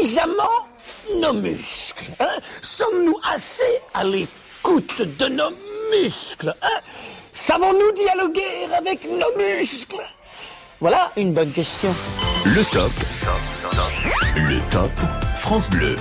suffisamment nos muscles hein Sommes-nous assez à l'écoute de nos muscles hein Savons-nous dialoguer avec nos muscles? Voilà une bonne question. Le top. Le top France Bleu.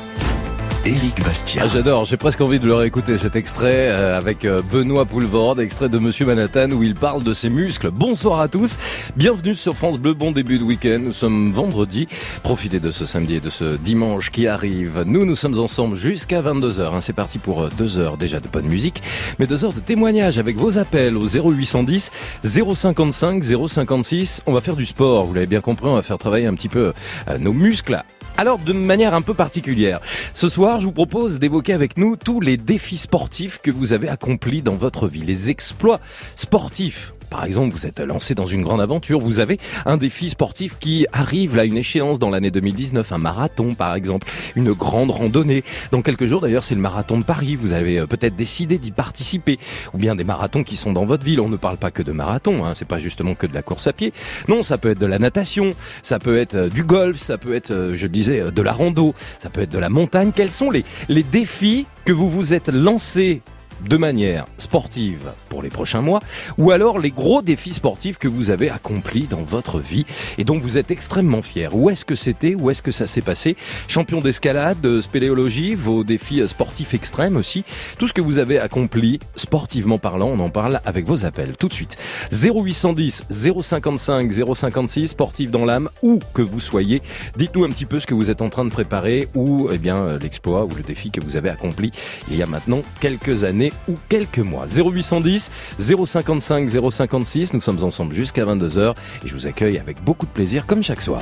Éric Bastien. Ah, J'adore, j'ai presque envie de le réécouter cet extrait euh, avec euh, Benoît Poulvord, extrait de Monsieur Manhattan où il parle de ses muscles. Bonsoir à tous, bienvenue sur France Bleu, bon début de week-end. Nous sommes vendredi, profitez de ce samedi et de ce dimanche qui arrive. Nous, nous sommes ensemble jusqu'à 22h. Hein. C'est parti pour euh, deux heures déjà de bonne musique, mais deux heures de témoignages avec vos appels au 0810 055 056. On va faire du sport, vous l'avez bien compris, on va faire travailler un petit peu nos muscles alors, de manière un peu particulière, ce soir, je vous propose d'évoquer avec nous tous les défis sportifs que vous avez accomplis dans votre vie, les exploits sportifs par exemple, vous êtes lancé dans une grande aventure, vous avez un défi sportif qui arrive là, une échéance dans l'année 2019, un marathon par exemple, une grande randonnée. Dans quelques jours d'ailleurs, c'est le marathon de Paris, vous avez euh, peut-être décidé d'y participer, ou bien des marathons qui sont dans votre ville. On ne parle pas que de marathon, hein, c'est pas justement que de la course à pied. Non, ça peut être de la natation, ça peut être euh, du golf, ça peut être, euh, je disais, de la rando, ça peut être de la montagne. Quels sont les, les défis que vous vous êtes lancés de manière sportive pour les prochains mois, ou alors les gros défis sportifs que vous avez accomplis dans votre vie. Et dont vous êtes extrêmement fier. Où est-ce que c'était? Où est-ce que ça s'est passé? Champion d'escalade, de spéléologie, vos défis sportifs extrêmes aussi, tout ce que vous avez accompli sportivement parlant, on en parle avec vos appels. Tout de suite. 0810 055 056 sportif dans l'âme, où que vous soyez, dites-nous un petit peu ce que vous êtes en train de préparer ou eh bien l'exploit ou le défi que vous avez accompli il y a maintenant quelques années ou quelques mois. 0810 055 056, nous sommes ensemble jusqu'à 22h et je vous accueille avec beaucoup de plaisir comme chaque soir.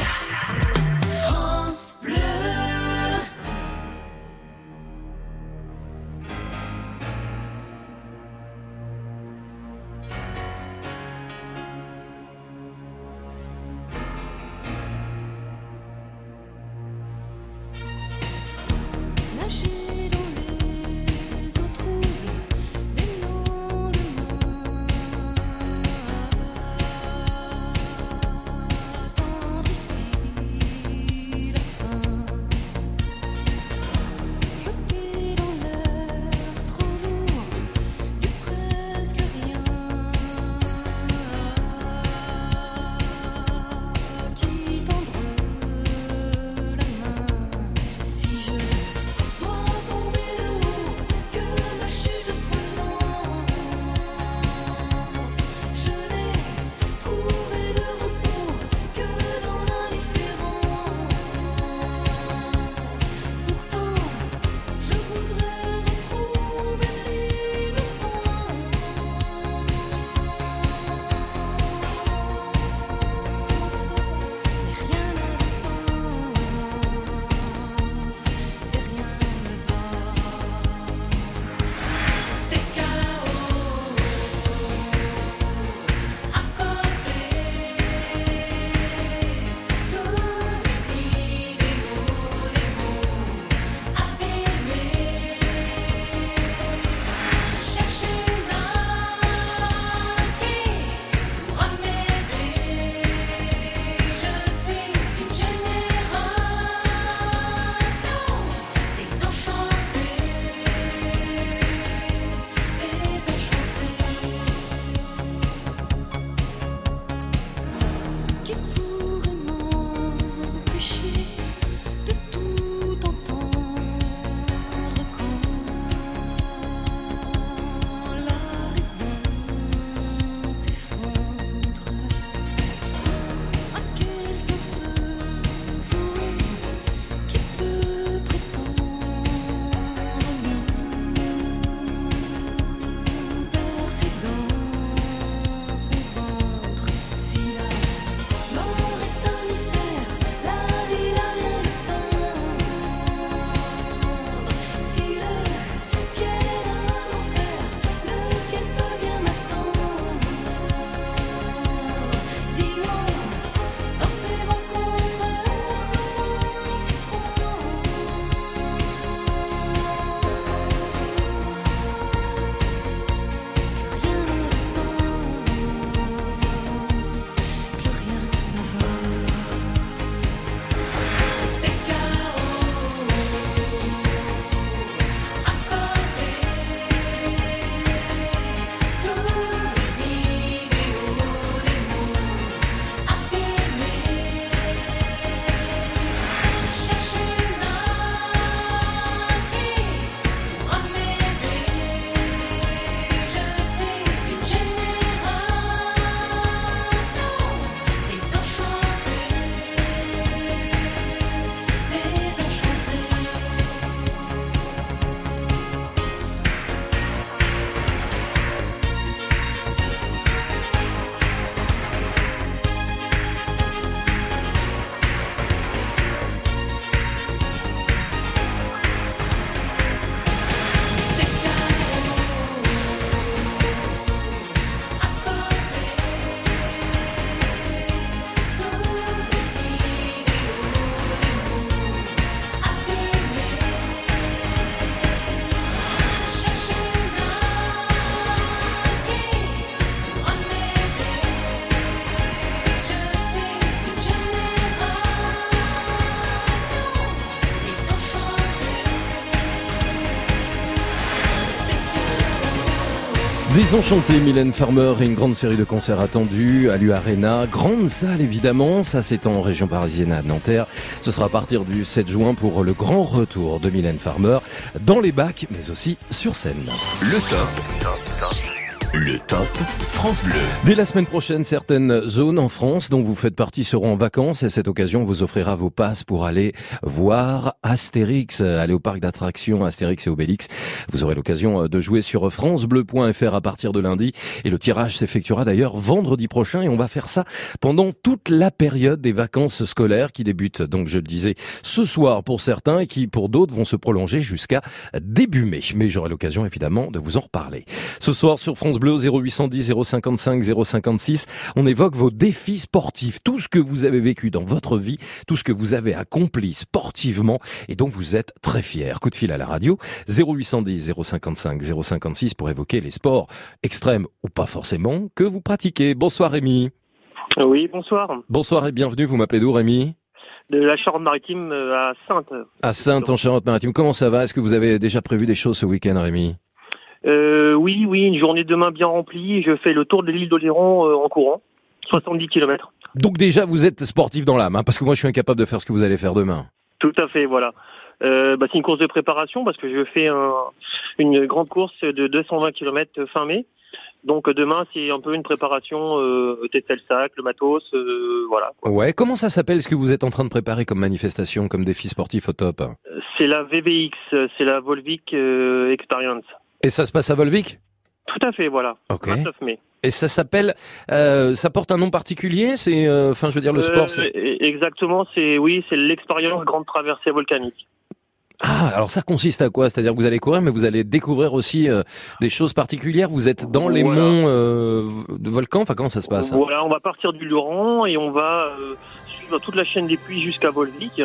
Désenchanté, Mylène Farmer et une grande série de concerts attendus à l'U-Arena. Grande salle évidemment, ça c'est en région parisienne à Nanterre. Ce sera à partir du 7 juin pour le grand retour de Mylène Farmer dans les bacs mais aussi sur scène. Le top. Le top France Bleu. Dès la semaine prochaine, certaines zones en France dont vous faites partie seront en vacances et cette occasion vous offrira vos passes pour aller voir Astérix, aller au parc d'attractions Astérix et Obélix. Vous aurez l'occasion de jouer sur francebleu.fr à partir de lundi et le tirage s'effectuera d'ailleurs vendredi prochain et on va faire ça pendant toute la période des vacances scolaires qui débutent donc je le disais ce soir pour certains et qui pour d'autres vont se prolonger jusqu'à début mai. Mais j'aurai l'occasion évidemment de vous en reparler. Ce soir sur France Bleu 0810 055 056, on évoque vos défis sportifs, tout ce que vous avez vécu dans votre vie, tout ce que vous avez accompli sportivement et dont vous êtes très fier. Coup de fil à la radio 0810 055 056 pour évoquer les sports extrêmes ou pas forcément que vous pratiquez. Bonsoir Rémi. Oui, bonsoir. Bonsoir et bienvenue. Vous m'appelez d'où Rémi? De la Charente-Maritime euh, à Sainte. À Sainte en Charente-Maritime. Comment ça va? Est-ce que vous avez déjà prévu des choses ce week-end Rémi? Euh, oui, oui, une journée de demain bien remplie. Je fais le tour de l'île d'Oléron euh, en courant. 70 km. Donc déjà vous êtes sportif dans l'âme, hein, parce que moi je suis incapable de faire ce que vous allez faire demain. Tout à fait, voilà. Euh, bah, c'est une course de préparation parce que je fais un, une grande course de 220 km fin mai. Donc demain, c'est un peu une préparation, euh, tester le sac, le matos, euh, voilà. quoi. Ouais, comment ça s'appelle ce que vous êtes en train de préparer comme manifestation, comme défi sportif au top? C'est la VVX, euh, c'est la Volvic euh, Experience. Et ça se passe à Volvic? Tout à fait, voilà. Ok. 29 mai. Et ça s'appelle, euh, ça porte un nom particulier C'est, euh, enfin, je veux dire, le sport. Euh, c'est- e- exactement, c'est oui, c'est l'expérience grande traversée volcanique. Ah, alors ça consiste à quoi? C'est-à-dire que vous allez courir, mais vous allez découvrir aussi euh, des choses particulières. Vous êtes dans les Voilà. monts euh, de volcans? Enfin, comment ça se passe hein? Voilà, on va partir du Luran et on va euh, suivre toute la chaîne des puits jusqu'à Volvic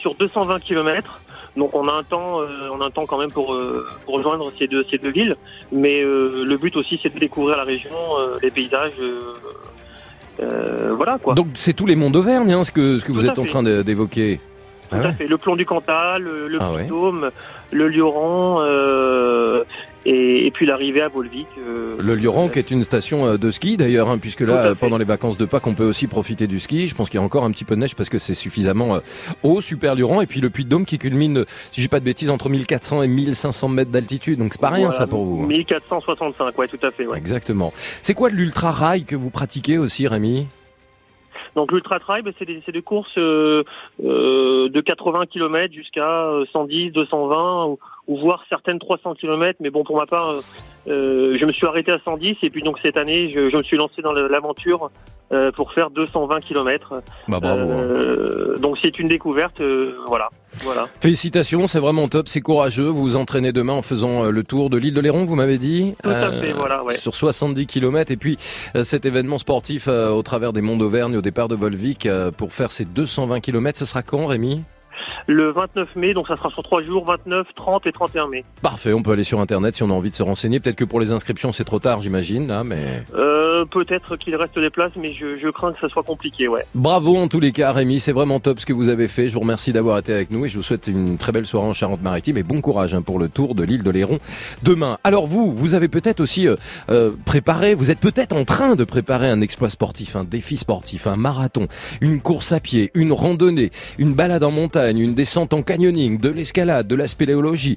sur 220 km. Donc on a un temps, euh, on a un temps quand même pour, euh, pour rejoindre ces deux ces deux villes. Mais euh, le but aussi c'est de découvrir la région, euh, les paysages. euh, euh, voilà quoi. Donc c'est tous les monts d'Auvergne, hein, ce que ce que vous Tout êtes en train d'évoquer. Tout Ah à fait. Le plomb du Cantal, le, le Ah ouais. Le Lioran euh, et, et puis l'arrivée à Volvic. euh, Le Lioran, qui est une station euh, de ski d'ailleurs, hein, puisque là, euh, pendant les vacances de Pâques, on peut aussi profiter du ski. Je pense qu'il y a encore un petit peu de neige parce que c'est suffisamment euh, haut, super Lioran. Et puis le Puy de Dôme qui culmine, si j'ai pas de bêtises, entre 1400 et 1500 mètres d'altitude. Donc c'est pas rien voilà, ça pour vous. hein. 1465, ouais, tout à fait. Ouais. Exactement. C'est quoi de l'ultra rail que vous pratiquez aussi, Rémi? Donc l'ultra trail, ben, c'est des, des courses euh, euh, de 80 km jusqu'à euh, 110, 220 ou, voire certaines 300 km. Mais bon, pour ma part, euh, euh, je me suis arrêté à 110 et puis donc cette année, je, je me suis lancé dans l'aventure euh, pour faire 220 km. Bah bravo. hein. Euh, donc c'est une découverte, voilà, voilà. Félicitations, c'est vraiment top, c'est courageux. Vous vous entraînez demain en faisant le tour de l'île de Léron, vous m'avez dit Tout à fait, voilà, ouais. Sur 70 km. Et puis cet événement sportif au travers des monts d'Auvergne au départ de Volvic pour faire ces 220 km, ce sera quand Rémi? Le 29 mai, donc ça sera sur trois jours, 29, 30 et 31 mai. Parfait, on peut aller sur internet si on a envie de se renseigner. Peut-être que pour les inscriptions c'est trop tard j'imagine, là, mais... Euh, Peut-être qu'il reste des places, mais je, je crains que ça soit compliqué, ouais. Bravo en tous les cas Rémi, c'est vraiment top ce que vous avez fait. Je vous remercie d'avoir été avec nous et je vous souhaite une très belle soirée en Charente-Maritime et bon courage hein, pour le tour de l'île de Léron demain. Alors vous, vous avez peut-être aussi euh, euh, préparé, vous êtes peut-être en train de préparer un exploit sportif, un défi sportif, un marathon, une course à pied, une randonnée, une balade en montagne, une descente en canyoning, de l'escalade, de la spéléologie.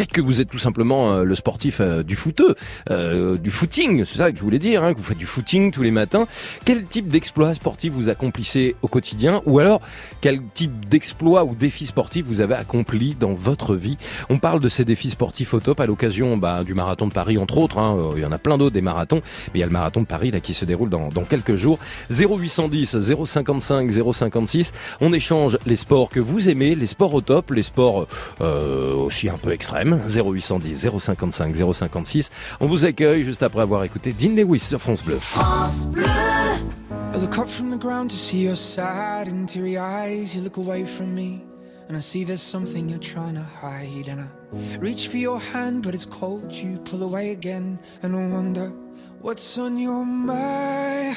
Peut-être que vous êtes tout simplement euh, le sportif euh, du footeux, euh, du footing, c'est ça que je voulais dire, hein, que vous faites du footing tous les matins. Quel type d'exploit sportif vous accomplissez au quotidien Ou alors, quel type d'exploit ou défi sportif vous avez accompli dans votre vie? On parle de ces défis sportifs au top à l'occasion bah, du marathon de Paris, entre autres. hein. Euh, Il y en a plein d'autres des marathons, mais il y a le marathon de Paris là qui se déroule dans, dans quelques jours. 0810 055 056. On échange les sports que vous aimez, les sports au top, les sports euh, aussi un peu extrêmes. 0810 055 056. On vous accueille juste après avoir écouté Dean Lewis sur France Bleu. I look up from the ground to see your sad and teary eyes. You look away from me, and I see there's something you're trying to hide. And I reach for your hand, but it's cold. You pull away again, and I wonder what's on your mind.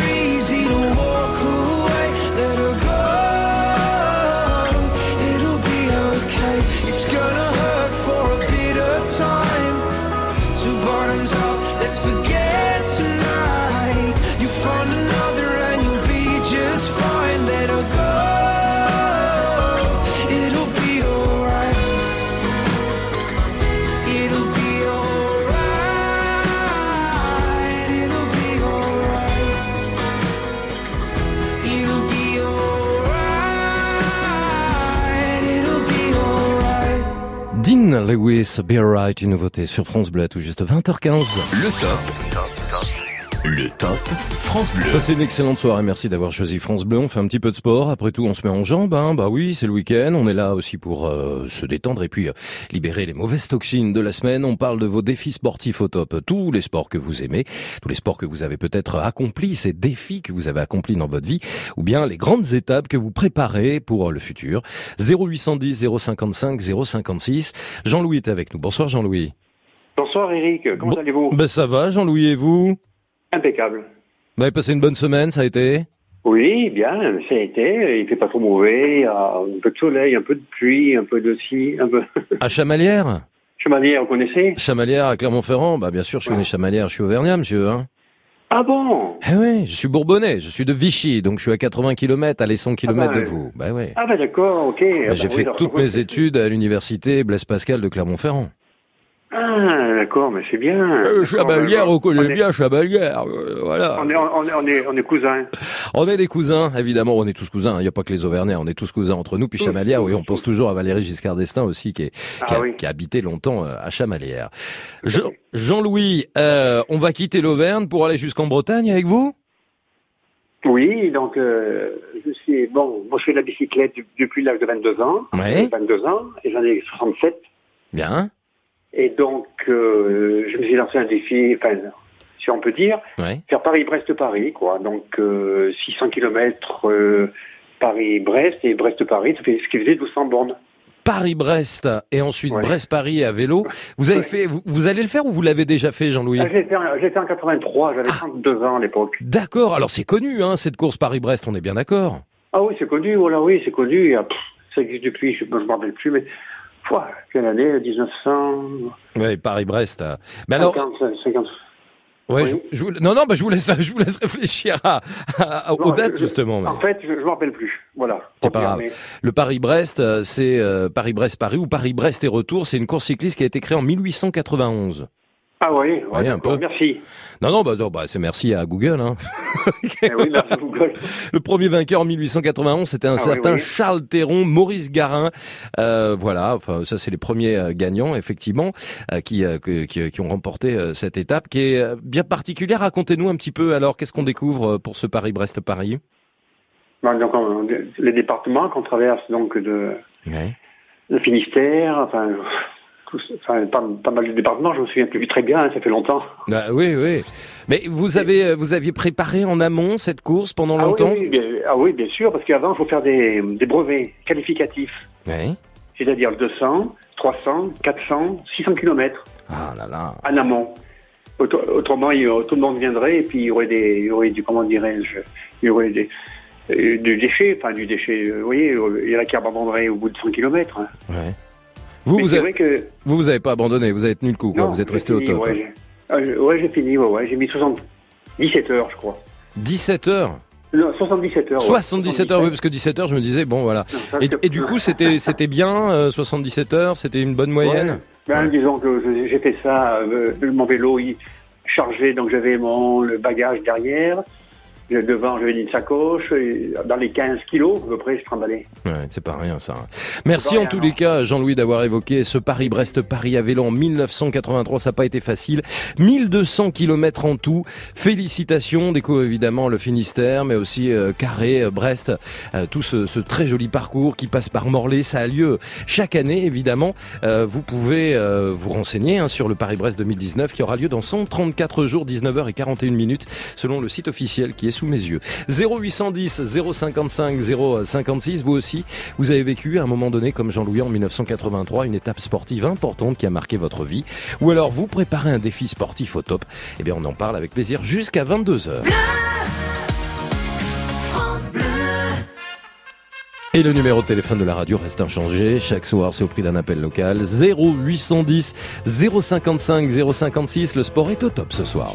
Lewis, Be Alright, une nouveauté sur France Bleu tout juste 20h15. Le top. Le top France Bleu. Passez une excellente soirée, merci d'avoir choisi France Bleu. On fait un petit peu de sport, après tout on se met en jambes, hein. bah oui, c'est le week-end, on est là aussi pour euh, se détendre et puis euh, libérer les mauvaises toxines de la semaine. On parle de vos défis sportifs au top, tous les sports que vous aimez, tous les sports que vous avez peut-être accomplis, ces défis que vous avez accomplis dans votre vie, ou bien les grandes étapes que vous préparez pour le futur. 0810 055 056. Jean-Louis est avec nous. Bonsoir Jean-Louis. Bonsoir Eric, comment Bon- allez-vous? Ben ça va Jean-Louis et vous? Impeccable. Vous avez passé une bonne semaine, ça a été? Oui, bien, ça a été, il fait pas trop mauvais, il y a un peu de soleil, un peu de pluie, un peu de ci, un peu... À Chamalières? Chevalier, vous connaissez? Chamalières à Clermont-Ferrand Bah bien sûr, je suis né Chamalières, je suis auvergnat, monsieur. Hein. Ah bon? Eh oui, je suis bourbonnais, je suis de Vichy, donc je suis à 80 km, allez 100 km Ah bah, de vous. Bah ouais. Ah bah d'accord, ok. Ah Bah, J'ai oui, fait toutes mes études à l'université Blaise Pascal de Clermont-Ferrand. Ah d'accord, mais c'est bien. Euh, Chamalières, bah, on connaît est- bien Chamalières, euh, voilà. On est, on est, on est, on est cousins. On est des cousins, évidemment, on est tous cousins, il n'y a pas que les Auvergnats, on est tous cousins entre nous. Puis Tous, Chamalières, oui, on pense toujours à Valérie Giscard d'Estaing aussi, qui, est, qui, Ah a, oui. qui a habité longtemps euh, à Jean- fait. Jean-Louis, euh, on va quitter l'Auvergne pour aller jusqu'en Bretagne avec vous? Oui, donc euh, je suis bon. Moi, je fais de la bicyclette depuis l'âge de 22 ans. Ouais. 22 ans, et j'en ai 67. Bien, Et donc, euh, je me suis lancé un défi, enfin, si on peut dire, ouais. faire Paris-Brest-Paris, quoi. Donc, euh, 600 km Paris-Brest et Brest-Paris, ça fait ce qui faisait 1200 bornes. Paris-Brest et ensuite Ouais. Brest-Paris à vélo. Vous avez Ouais. fait, vous, vous allez le faire ou vous l'avez déjà fait, Jean-Louis Ah, J'ai fait, fait en 83, j'avais 32 ans à l'époque. D'accord. Alors c'est connu, hein, cette course Paris-Brest. On est bien d'accord. Ah oui, c'est connu, voilà, oui, c'est connu. Pff, ça existe depuis, je ne me rappelle plus, mais Quelle année 1900 Oui, Paris-Brest. Mais alors, 50, 50. Ouais, Oui. je, je vous- non, non, bah, je vous laisse, je vous laisse réfléchir à, à- aux Non, dates, je- justement. En fait, je ne me rappelle plus. Voilà. C'est pas grave. Le Paris-Brest, euh, c'est euh, Paris-Brest-Paris ou Paris-Brest et retour. C'est une course cycliste qui a été créée en 1891. Ah oui, ouais, Oui, un d'accord, peu. merci. Non, non, bah, bah, c'est merci à Google. Hein. Eh oui, merci Google. Le premier vainqueur en 1891, c'était un Ah certain oui. Charles Théron, Maurice Garin. Euh, voilà, enfin ça c'est les premiers euh, gagnants effectivement euh, qui, euh, qui qui ont remporté cette étape qui est bien particulière. Racontez-nous un petit peu alors qu'est-ce qu'on découvre pour ce Paris-Brest-Paris? Donc, on- les départements qu'on traverse donc de le Finistère, enfin, enfin pas, pas mal de départements, je me souviens plus très bien, hein, ça fait longtemps. Ah, oui, oui. Mais vous avez euh, vous aviez préparé en amont cette course pendant Ah longtemps. oui, bien, ah oui, bien sûr, parce qu'avant, il faut faire des, des brevets qualificatifs, Oui. c'est-à-dire 200, 300, 400, 600 kilomètres Ah là là. en amont. Autre- Autrement, il tout le monde viendrait et puis il y aurait des, il y aurait du, comment dirais-je, il y aurait des, euh, du déchet, enfin du déchet, euh, vous voyez, il y en a qui abandonneraient au bout de 100 kilomètres. hein. Ouais. Vous vous avez, vrai que vous vous avez pas abandonné, vous avez tenu le coup quoi. Non, vous êtes resté au top. Ouais, j'ai ah, j'ai- ouais, j'ai fini, ouais, ouais. J'ai mis 60, 17 heures, je crois. 17 heures. Non, 77 heures. ouais. 77 heures, oui, parce que 17 heures, je me disais, bon, voilà. Non, ça, Et, du coup, c'était c'était bien, euh, 77 heures, c'était une bonne moyenne? Ben. Disons que j'ai fait ça, euh, mon vélo il chargé, donc j'avais mon le bagage derrière. Devant, j'avais une sacoche. et dans les 15 kilos, à peu près, je tremballais. Ouais, c'est pas rien ça. Merci en tous non. les cas, Jean-Louis, d'avoir évoqué ce Paris-Brest-Paris à vélo en 1983. Ça n'a pas été facile. 1200 kilomètres en tout. Félicitations. On découvre évidemment le Finistère, mais aussi euh, Carré, euh, Brest. euh, tout ce, ce très joli parcours qui passe par Morlaix. Ça a lieu chaque année, évidemment. Vous pouvez vous renseigner hein, sur le Paris-Brest 2019 qui aura lieu dans 134 jours, 19h41 minutes, selon le site officiel qui est sous mes yeux. 0810 055 056. Vous aussi, vous avez vécu à un moment donné, comme Jean-Louis en 1983, une étape sportive importante qui a marqué votre vie. Ou alors vous préparez un défi sportif au top. Eh bien, on en parle avec plaisir jusqu'à 22h. France Bleu. Et le numéro de téléphone de la radio reste inchangé. Chaque soir, c'est au prix d'un appel local. 0810 055 056. Le sport est au top ce soir.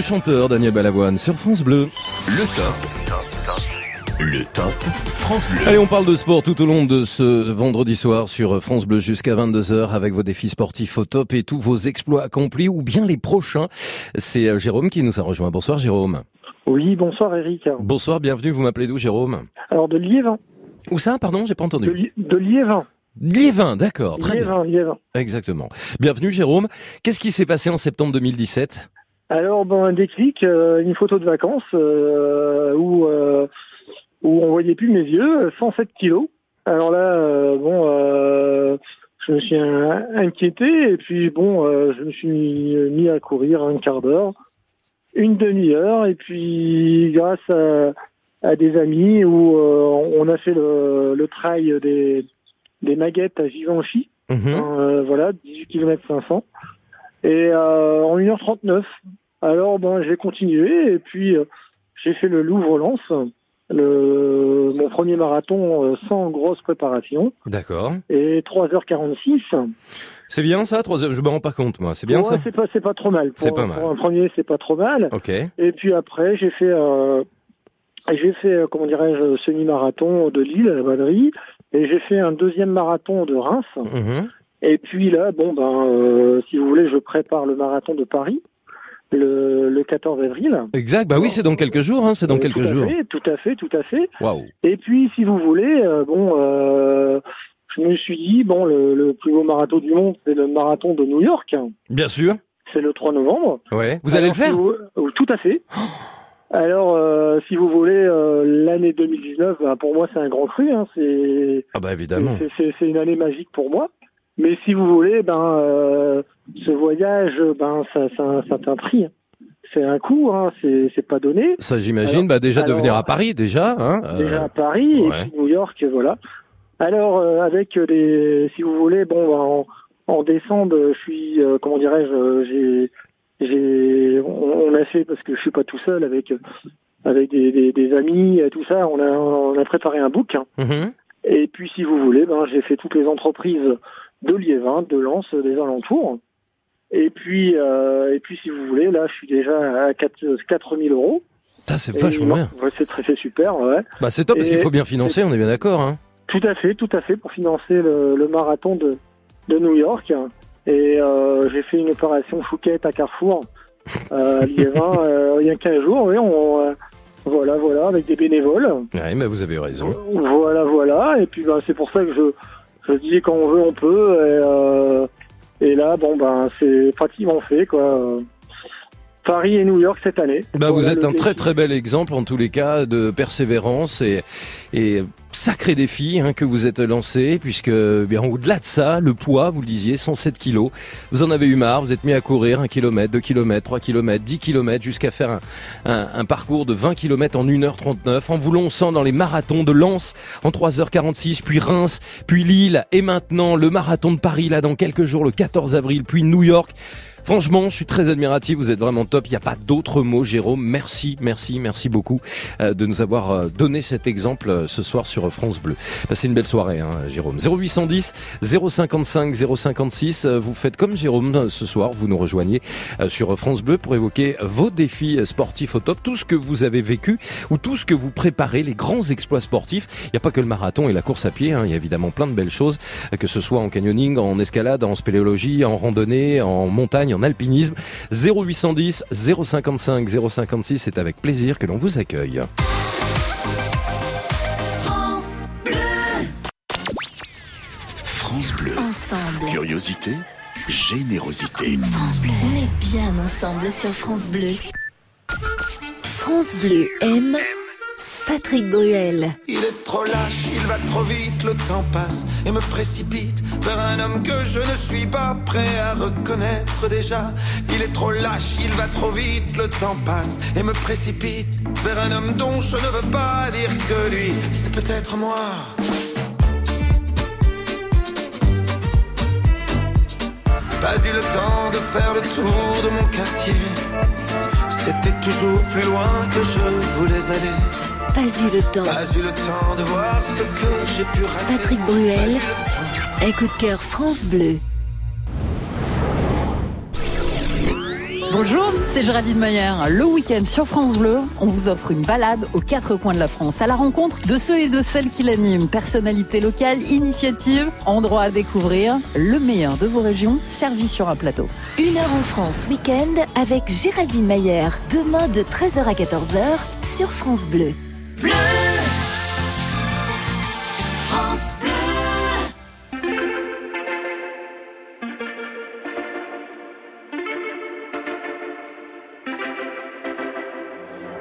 Le chanteur Daniel Balavoine sur France Bleu. Le top. Le top France Bleu. Allez, on parle de sport tout au long de ce vendredi soir sur France Bleu jusqu'à 22h avec vos défis sportifs au top et tous vos exploits accomplis ou bien les prochains. C'est euh, Jérôme qui nous a rejoint. Bonsoir Jérôme. Oui, bonsoir Eric. Bonsoir, bienvenue. Vous m'appelez d'où Jérôme? Alors de Liévin. Où ça? Pardon, j'ai pas De, entendu. Li- de Liévin. Liévin, d'accord, très bien. Liévin, Liévin. Exactement. Bienvenue Jérôme. Qu'est-ce qui s'est passé en septembre 2017 Alors, bon, un déclic, euh, une photo de vacances euh, où, euh, où on voyait plus mes yeux, 107 kilos. Alors là, euh, bon, euh, je me suis in- inquiété et puis bon, euh, je me suis mis, mis à courir un quart d'heure, une demi-heure et puis grâce à, à des amis où euh, on a fait le, le trail des, des maguettes à Givenchy. Mhm. Euh, voilà, 18 km 500. Et euh, en 1h39. Alors, ben, j'ai continué et puis euh, j'ai fait le Louvre-Lens, le, mon premier marathon euh, sans grosse préparation, D'accord. et 3h46. C'est bien ça trois heures Je me rends pas compte moi. C'est bien Ouais, ça c'est pas, c'est pas trop mal. C'est pas mal. Pour un premier, c'est pas trop mal. Ok. Et puis après, j'ai fait, euh, j'ai fait, euh, comment dirais-je, semi-marathon de Lille, à la Vallerie, et j'ai fait un deuxième marathon de Reims. Mhm. Et puis là, bon ben, si vous voulez, je prépare le marathon de Paris le, le 14 avril. Exact. Bah oui, c'est dans quelques jours. Hein, c'est dans Euh, quelques tout à jours. fait, tout à fait, tout à fait. Waouh. Et puis, si vous voulez, euh, bon, euh, je me suis dit, bon, le, le plus beau marathon du monde, c'est le marathon de New York. Bien sûr. C'est le 3 novembre. Ouais. Vous allez Alors, le faire si vous- euh, Tout à fait. Alors, euh, si vous voulez, euh, l'année 2019, ben, pour moi, c'est un grand cru. Hein, c'est Ah bah évidemment. c'est- c'est c'est une année magique pour moi. Mais si vous voulez, ben, euh, ce voyage, ben, ça, ça, ça a un prix. C'est un coût, hein, c'est c'est pas donné. Ça j'imagine. Bah déjà de venir à Paris déjà. Hein, euh, Déjà à Paris ouais. et puis New York, voilà. Alors, euh, avec les, si vous voulez, bon, ben, en, en décembre, je suis, euh, comment dirais-je, j'ai, j'ai, on, on a fait parce que je suis pas tout seul avec, avec des, des, des amis, tout ça. On a, on a préparé un book. hein. mhm. Et puis, si vous voulez, ben, j'ai fait toutes les entreprises de Liévin, de Lens, des alentours. Et puis, euh, et puis, si vous voulez, là, je suis déjà à 4, 4000 euros. Putain, c'est vachement bien. ouais, c'est très, c'est super, ouais. Bah c'est top parce qu'il faut bien financer. On est bien d'accord. Hein. Tout à fait, tout à fait, pour financer le, le marathon de, de New York. Et euh, j'ai fait une opération chouquette à Carrefour, euh, Liévin, euh, il y a 15 jours. Oui, on, euh, voilà, voilà, avec des bénévoles. Ouais, mais vous avez raison. Voilà, voilà. Et puis, ben, c'est pour ça que je, je dis quand on veut, on peut. Et, euh, et là, bon, ben, c'est pratiquement fait, quoi. Paris et New York cette année. Bah, vous êtes un très très bel exemple en tous les cas de persévérance et, et sacré défi hein, que vous êtes lancé puisque bien au-delà de ça, le poids, vous le disiez, 107 kilos, vous en avez eu marre, vous êtes mis à courir 1 km, 2 km, 3 km, 10 km jusqu'à faire un, parcours de 20 km en 1h39 en vous lançant dans les marathons de Lens en 3h46, puis Reims, puis Lille et maintenant le marathon de Paris là dans quelques jours le 14 avril, puis New York. Franchement, je suis très admiratif. Vous êtes vraiment top. Il n'y a pas d'autre mot, Jérôme. Merci, merci, merci beaucoup euh, de nous avoir euh, donné cet exemple euh, ce soir sur France Bleu. Passez une belle soirée, hein, Jérôme. 0810 055 056. Euh, Vous faites comme Jérôme ce soir. Vous nous rejoignez sur France Bleu pour évoquer vos défis sportifs au top, tout ce que vous avez vécu ou tout ce que vous préparez, les grands exploits sportifs. Il n'y a pas que le marathon et la course à pied. hein. Il y a évidemment plein de belles choses, que ce soit en canyoning, en escalade, en spéléologie, en randonnée, en montagne, en alpinisme. 0810 055 056. C'est avec plaisir que l'on vous accueille. France Bleu. France Bleu. Ensemble. Curiosité, générosité. France Bleu. On est bien ensemble sur France Bleu. France Bleu aime Patrick Bruel. Il est trop lâche, il va trop vite, le temps passe et me précipite vers un homme que je ne suis pas prêt à reconnaître déjà. Il est trop lâche, il va trop vite, le temps passe et me précipite vers un homme dont je ne veux pas dire que lui, c'est peut-être moi. Pas eu le temps de faire le tour de mon quartier. C'était toujours plus loin que je voulais aller. Pas eu le temps. Pas eu le temps de voir ce que j'ai pu rater. Patrick Bruel. Un coup de cœur France Bleu. Bonjour, c'est Géraldine Mayer. Le week-end sur France Bleu, on vous offre une balade aux quatre coins de la France à la rencontre de ceux et de celles qui l'animent. Personnalités locales, initiatives, endroits à découvrir. Le meilleur de vos régions servi sur un plateau. Une heure en France, week-end avec Géraldine Mayer. Demain de 13h à 14h sur France Bleu.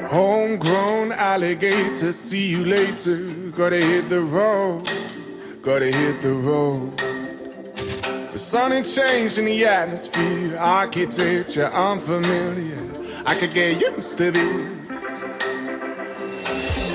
Homegrown alligator, see you later. Gotta hit the road, gotta hit the road. The sun ain't changing the atmosphere, architecture unfamiliar. I could get used to this.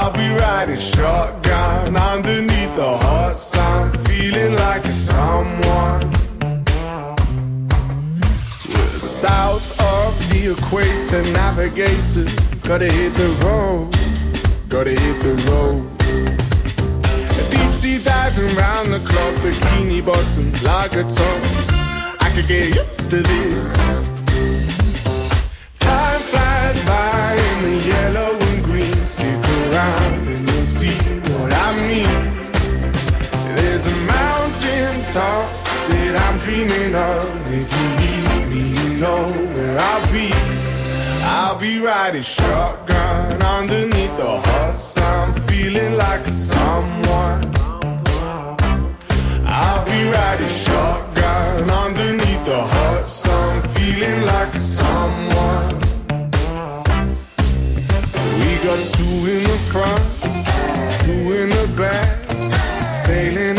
I'll be riding shotgun underneath the hot sun, feeling like a someone. We're south of the equator, navigator, gotta hit the road gotta hit the road. Deep sea diving round the clock, bikini bottoms, lager tops. I could get used to this. Dreaming of. If you need me, you know where I'll be. I'll be riding shotgun underneath the hot sun, feeling like someone. I'll be riding shotgun underneath the hot sun, feeling like someone. We got two in the front, two in the back, sailing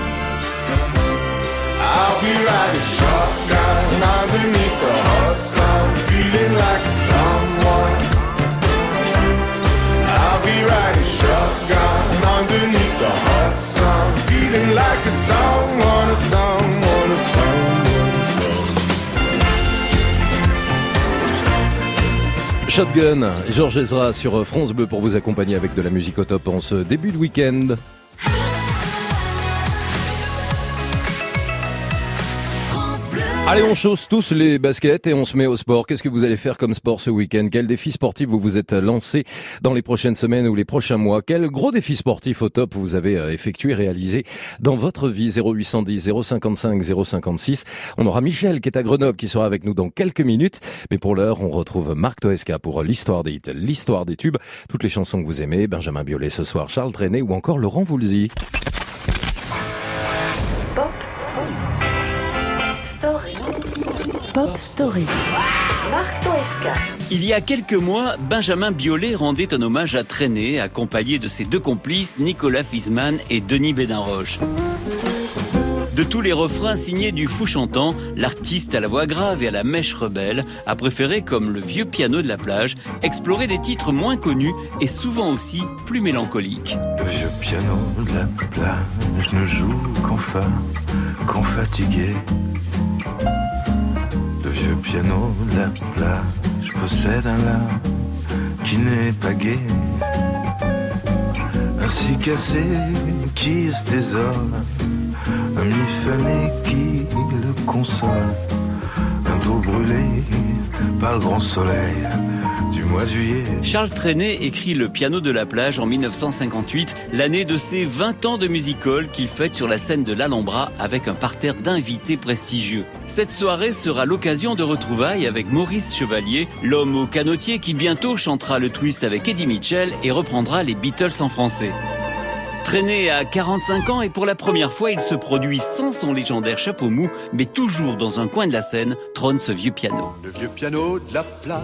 Shotgun, Georges Ezra sur France Bleu pour vous accompagner avec de la musique au top en ce début de week-end. Allez, on chausse tous les baskets et on se met au sport. Qu'est-ce que vous allez faire comme sport ce week-end? Quel défi sportif vous vous êtes lancé dans les prochaines semaines ou les prochains mois? Quel gros défi sportif au top vous avez euh, effectué, réalisé dans votre vie? 0810 055 056. On aura Michel qui est à Grenoble qui sera avec nous dans quelques minutes. Mais pour l'heure, on retrouve Marc Toesca pour l'histoire des hits, l'histoire des tubes, toutes les chansons que vous aimez. Benjamin Biolay ce soir, Charles Trenet ou encore Laurent Voulzy. Pop Story. Marc Toesca. Il y a quelques mois, Benjamin Biolay rendait un hommage à Traîné, accompagné de ses deux complices, Nicolas Fiesman et Denis Bédinroche. De tous les refrains signés du fou chantant, l'artiste à la voix grave et à la mèche rebelle a préféré, comme le vieux piano de la plage, explorer des titres moins connus et souvent aussi plus mélancoliques. Le vieux piano de la plage ne joue qu'en fa, qu'en fatigué. Le piano la plage possède un lard qui n'est pas gai. Ainsi cassé qui se désole, un mi-famille qui le console, Charles Trenet écrit Le piano de la plage en 1958, l'année de ses 20 ans de musical qu'il fête sur la scène de l'Alhambra avec un parterre d'invités prestigieux. Cette soirée sera l'occasion de retrouvailles avec Maurice Chevalier, l'homme au canotier qui bientôt chantera le twist avec Eddie Mitchell et reprendra les Beatles en français. Traîné à 45 ans et pour la première fois, il se produit sans son légendaire chapeau mou, mais toujours dans un coin de la scène, trône ce vieux piano. Le vieux piano de la plage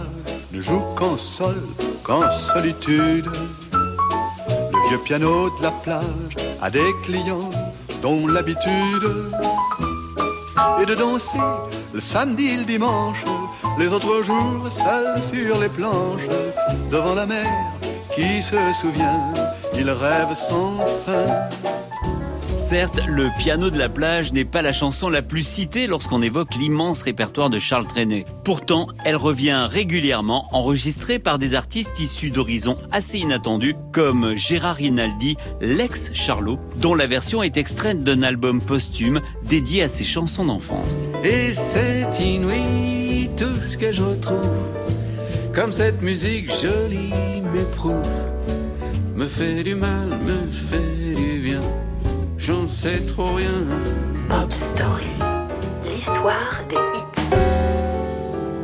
ne joue qu'en sol, qu'en solitude. Le vieux piano de la plage a des clients dont l'habitude est de danser le samedi et le dimanche, les autres jours seuls sur les planches, devant la mer qui se souvient, il rêve sans fin. Certes, le piano de la plage n'est pas la chanson la plus citée lorsqu'on évoque l'immense répertoire de Charles Trenet. Pourtant, elle revient régulièrement, enregistrée par des artistes issus d'horizons assez inattendus, comme Gérard Rinaldi, l'ex-Charlot, dont la version est extraite d'un album posthume dédié à ses chansons d'enfance. Et c'est inouï tout ce que je retrouve. Comme cette musique jolie m'éprouve, me fait du mal, me fait du bien. J'en sais trop rien. Bob Story. L'histoire des hits.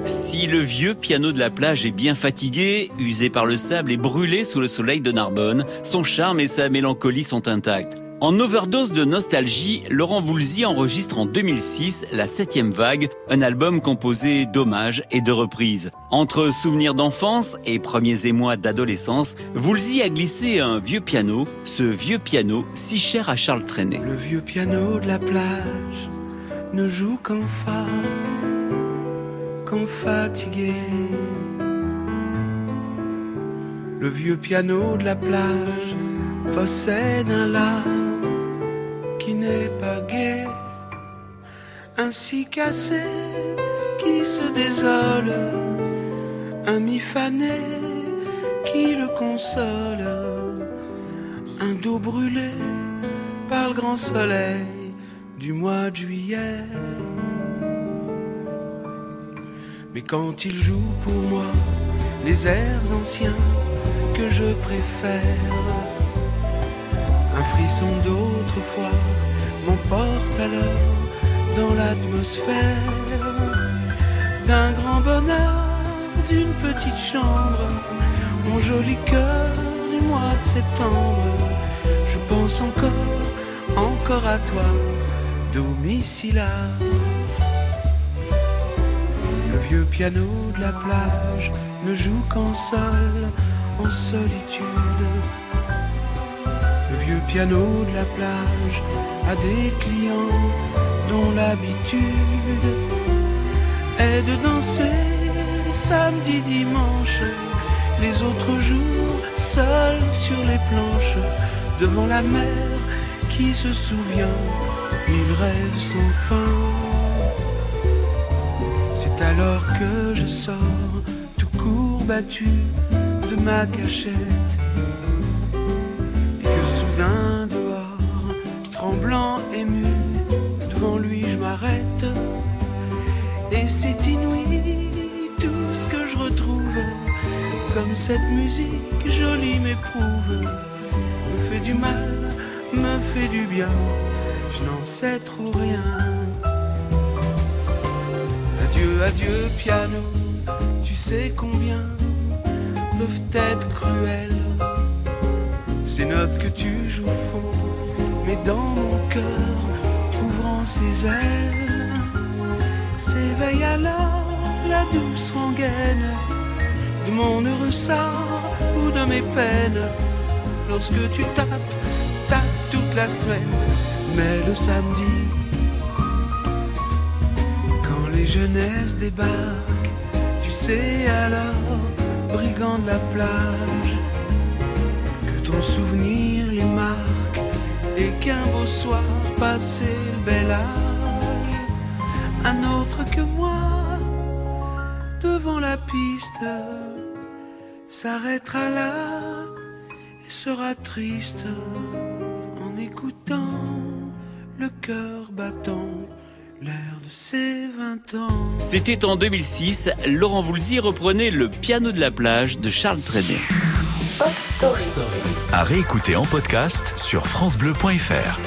Si le vieux piano de la plage est bien fatigué, usé par le sable et brûlé sous le soleil de Narbonne, son charme et sa mélancolie sont intacts. En overdose de nostalgie, Laurent Voulzy enregistre en 2006 La Septième Vague, un album composé d'hommages et de reprises. Entre souvenirs d'enfance et premiers émois d'adolescence, Voulzy a glissé un vieux piano, ce vieux piano si cher à Charles Trenet. Le vieux piano de la plage ne joue qu'en qu'en fatigué. Le vieux piano de la plage n'est pas gai, ainsi cassé qui se désole, un mi fané qui le console, un dos brûlé par le grand soleil du mois de juillet. Mais quand il joue pour moi les airs anciens que je préfère, un frisson d'autrefois m'emporte alors dans l'atmosphère d'un grand bonheur, d'une petite chambre, mon joli cœur du mois de septembre. Je pense encore, encore à toi, domicile. Le vieux piano de la plage ne joue qu'en sol, en solitude. Vieux piano de la plage a des clients dont l'habitude est de danser samedi, dimanche, les autres jours seul sur les planches, devant la mer qui se souvient, il rêve sans fin. C'est alors que je sors tout courbattu de ma cachette tremblant, ému, devant lui je m'arrête et c'est inouï tout ce que je retrouve comme cette musique jolie m'éprouve, me fait du mal, me fait du bien, je n'en sais trop rien. Adieu, adieu piano, tu sais combien peuvent être cruelles. Ces notes que tu joues faux, mais dans mon cœur, ouvrant ses ailes, s'éveille alors la douce rengaine de mon heureux sort ou de mes peines. Lorsque tu tapes, tapes toute la semaine, mais le samedi, quand les jeunesses débarquent, tu sais alors, brigand de la plage, que ton souvenir qu'un beau soir passé le bel âge, un autre que moi, devant la piste, s'arrêtera là et sera triste en écoutant le cœur battant, l'air de ses 20 ans. C'était en 2006, Laurent Voulzy reprenait le piano de la plage de Charles Trenet. Pop Story. À réécouter en podcast sur FranceBleu.fr.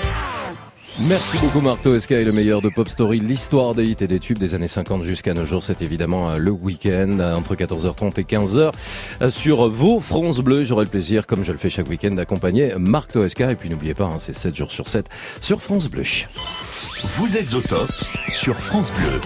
Merci beaucoup Marc Toesca et le meilleur de Pop Story, l'histoire des hits et des tubes des années 50 jusqu'à nos jours. C'est évidemment euh, le week-end euh, entre 14h30 et 15h euh, sur vos France Bleu. J'aurai le plaisir, comme je le fais chaque week-end, d'accompagner Marc Toesca. Et puis n'oubliez pas, hein, c'est 7 jours sur 7 sur France Bleu. Vous êtes au top sur France Bleu.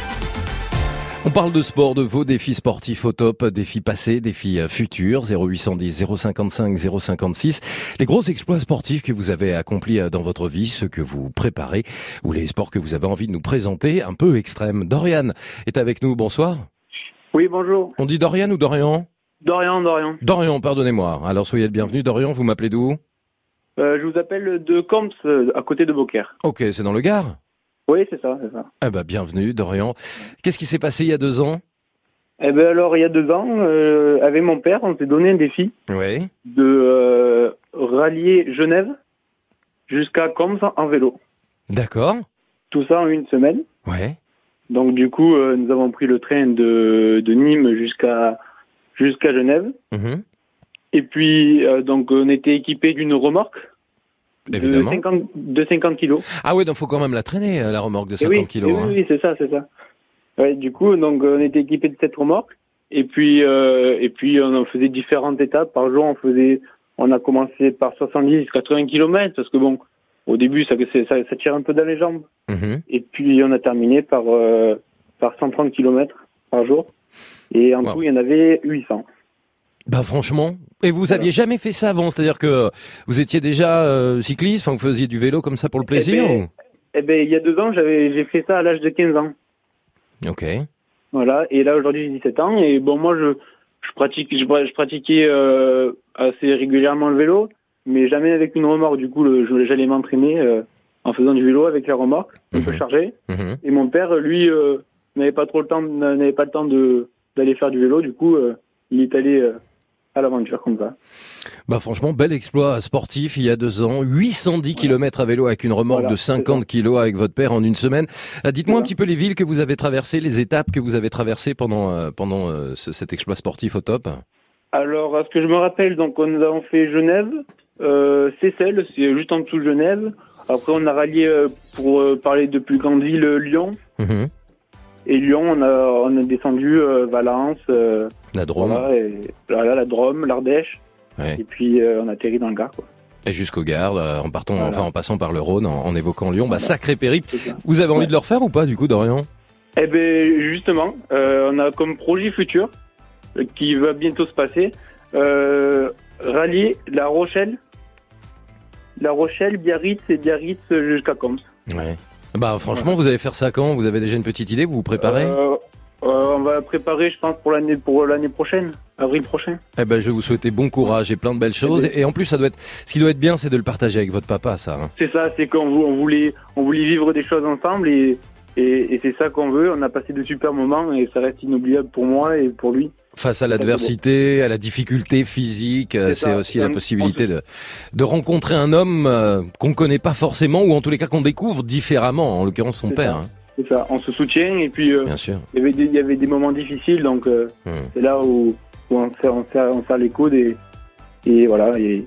On parle de sport, de vos défis sportifs au top, défis passés, défis euh, futurs, 0810 055 056. Les gros exploits sportifs que vous avez accomplis euh, dans votre vie, ceux que vous préparez, ou les sports que vous avez envie de nous présenter, un peu extrêmes. Dorian est avec nous, bonsoir. Oui, bonjour. On dit Dorian ou Dorian? Dorian, Dorian. Dorian, pardonnez-moi. Alors soyez le bienvenu. Dorian, vous m'appelez d'où? Euh, je vous appelle de Comps, euh, à côté de Beaucaire. Ok, c'est dans le Gard? Oui, c'est ça, c'est ça. Eh ben, bienvenue, Dorian. Qu'est-ce qui s'est passé il y a deux ans? Eh ben alors, il y a deux ans, euh, avec mon père, on s'est donné un défi Oui. de euh, rallier Genève jusqu'à Comps en vélo. D'accord. Tout ça en une semaine. Ouais. Donc du coup, euh, nous avons pris le train de, de Nîmes jusqu'à jusqu'à Genève. Mhm. Et puis, donc, on était équipé d'une remorque de Évidemment. 50, de 50 kilos. Ah oui, donc faut quand même la traîner, euh, la remorque de Eh 50 oui, kilos. eh hein. Oui, oui, c'est ça, c'est ça. Ouais, du coup, donc, on était équipé de cette remorque. Et puis, euh, et puis, on en faisait différentes étapes. Par jour, on faisait, on a commencé par 70, 80 km, parce que bon, au début, ça, ça, ça tire un peu dans les jambes. Mhm. Et puis, on a terminé par, euh, par 130 km par jour. Et en Wow. tout, il y en avait 800. Bah franchement, et vous aviez jamais fait ça avant, c'est-à-dire que vous étiez déjà euh, cycliste, enfin vous faisiez du vélo comme ça pour le plaisir ben, Eh ben, il y a deux ans, j'avais, j'ai fait ça à l'âge de 15 ans. Ok. Voilà. Et là, aujourd'hui, j'ai 17 ans. Et bon, moi, je, je pratique, je, je pratiquais euh, assez régulièrement le vélo, mais jamais avec une remorque. Du coup, j'allais m'entraîner euh, en faisant du vélo avec la remorque, un peu chargée. Mhm. Et mon père, lui, n'avait pas trop le temps, n'avait pas le temps de d'aller faire du vélo. Du coup, il est allé à l'aventure comme ça. Bah franchement, bel exploit sportif il y a deux ans, 810 km à vélo avec une remorque Voilà, de 50 kilos avec votre père en une semaine. Euh, Dites-moi un petit peu les villes que vous avez traversées, les étapes que vous avez traversées pendant euh, pendant euh, ce- cet exploit sportif au top. Alors, à ce que je me rappelle, donc, on- nous avons fait Genève, euh, Seyssel, c'est juste en dessous de Genève. Après, on a rallié, pour parler de plus grande ville, Lyon. Mhm. Et Lyon, on a, on a descendu euh, Valence, euh, La Drôme. voilà, et, voilà, la Drôme, l'Ardèche. Ouais. Et puis, euh, on atterrit dans le Gard. Quoi. Et jusqu'au Gard, euh, en partant, Voilà. enfin en passant par le Rhône, en, en évoquant Lyon. Bah sacré périple. Vous avez envie Ouais. de le refaire ou pas du coup, Dorian? Eh ben, justement, euh, on a comme projet futur, qui va bientôt se passer, rallier La Rochelle, La Rochelle, Biarritz et Biarritz jusqu'à. Ouais. Bah franchement, vous allez faire ça quand? Vous avez déjà une petite idée Vous vous préparez? Euh, euh, on va préparer, je pense, pour l'année pour l'année prochaine, avril prochain. Eh ben, je vais vous souhaiter bon courage et plein de belles choses. Et en plus, ça doit être, ce qui doit être bien, c'est de le partager avec votre papa, ça. hein. C'est ça, c'est qu'on on voulait, on voulait vivre des choses ensemble et, et, et c'est ça qu'on veut. On a passé de super moments et ça reste inoubliable pour moi et pour lui. Face à l'adversité, à la difficulté physique, C'est aussi la possibilité de, de rencontrer un homme euh, qu'on connaît pas forcément ou en tous les cas qu'on découvre différemment, en l'occurrence son père. hein. C'est ça, on se soutient et puis euh, Bien sûr. il y avait des, il y avait des moments difficiles donc euh, Hmm. c'est là où, où on serre, on serre, on serre les coudes et, et voilà et,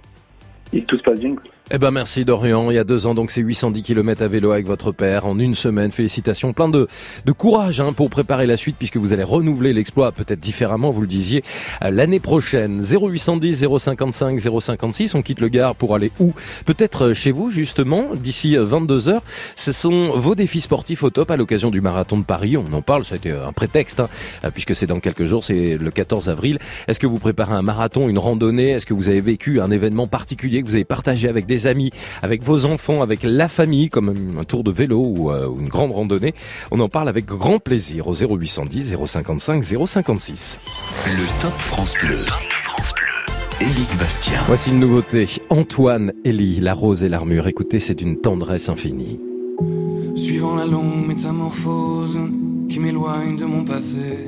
et tout se passe bien. quoi. Eh ben merci Dorian, il y a deux ans donc c'est 810 km à vélo avec votre père en une semaine, félicitations, plein de, de courage hein, pour préparer la suite puisque vous allez renouveler l'exploit peut-être différemment, vous le disiez, euh, l'année prochaine. 0810 055 056, on quitte le Gard pour aller où? Peut-être euh, chez vous justement, d'ici 22h. Ce sont vos défis sportifs au top à l'occasion du marathon de Paris, on en parle, ça a été un prétexte hein, euh, puisque c'est dans quelques jours, c'est le 14 avril. Est-ce que vous préparez un marathon, une randonnée? Est-ce que vous avez vécu un événement particulier que vous avez partagé avec des amis, avec vos enfants, avec la famille, comme un tour de vélo ou euh, ou une grande randonnée On en parle avec grand plaisir au 0810 055 056. Le Top France Bleu. Éric Bastien. Voici une nouveauté. Antoine Elie, La Rose et l'Armure. Écoutez, c'est d'une tendresse infinie. Suivant la longue métamorphose qui m'éloigne de mon passé,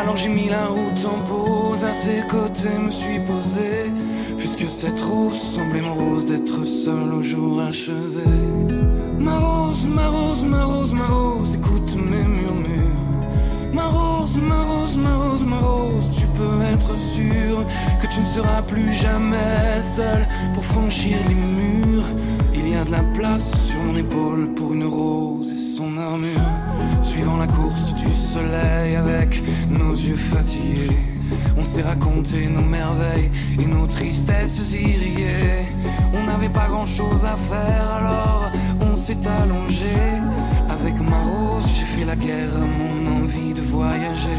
Alors j'ai mis la route en pause, à ses côtés me suis posé. Puisque cette rose semblait morose d'être seule au jour achevé. Ma rose, ma rose, ma rose, ma rose, écoute mes murmures. Ma rose, ma rose, ma rose, ma rose, tu peux être sûr que tu ne seras plus jamais seul pour franchir les murs. A de la place sur mon épaule pour une rose et son armure. Suivant la course du soleil avec nos yeux fatigués, on s'est raconté nos merveilles et nos tristesses irriguées. On n'avait pas grand chose à faire alors on s'est allongé. Avec ma rose, j'ai fait la guerre mon envie de voyager.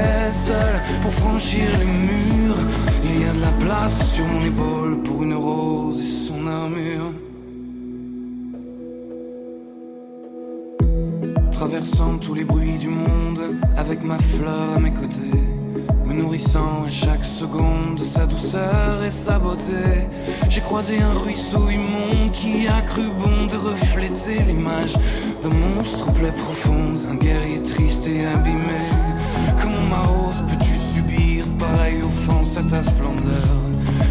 pour franchir les murs. Il y a de la place sur mon épaule pour une rose et son armure. Traversant tous les bruits du monde avec ma fleur à mes côtés, me nourrissant à chaque seconde de sa douceur et sa beauté. J'ai croisé un ruisseau immonde qui a cru bon de refléter l'image d'un monstre aux plaies profondes, un guerrier triste et abîmé. Comment ma rose peux-tu pareille offense à ta splendeur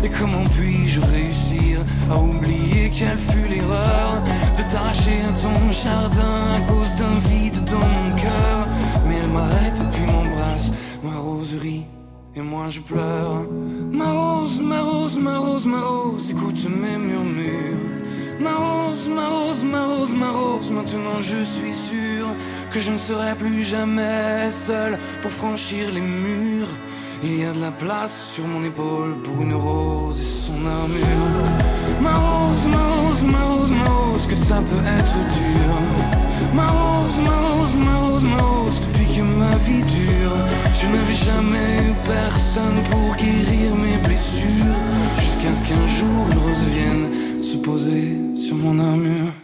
Et comment puis-je réussir à oublier quelle fut l'erreur de t'arracher à ton jardin à cause d'un vide dans mon cœur? Mais elle m'arrête puis m'embrasse, ma roserie et moi je pleure. Ma rose, ma rose, ma rose, ma rose, écoute mes murmures. Ma rose, ma rose, ma rose, ma rose, maintenant je suis sûr que je ne serai plus jamais seul pour franchir les murs. Il y a de la place sur mon épaule pour une rose et son armure. Ma rose, ma rose, ma rose, ma rose, que ça peut être dur. Ma rose, ma rose, ma rose, ma rose, depuis que ma vie dure, je n'avais jamais eu personne pour guérir mes blessures. Jusqu'à ce qu'un jour une rose vienne se poser sur mon armure.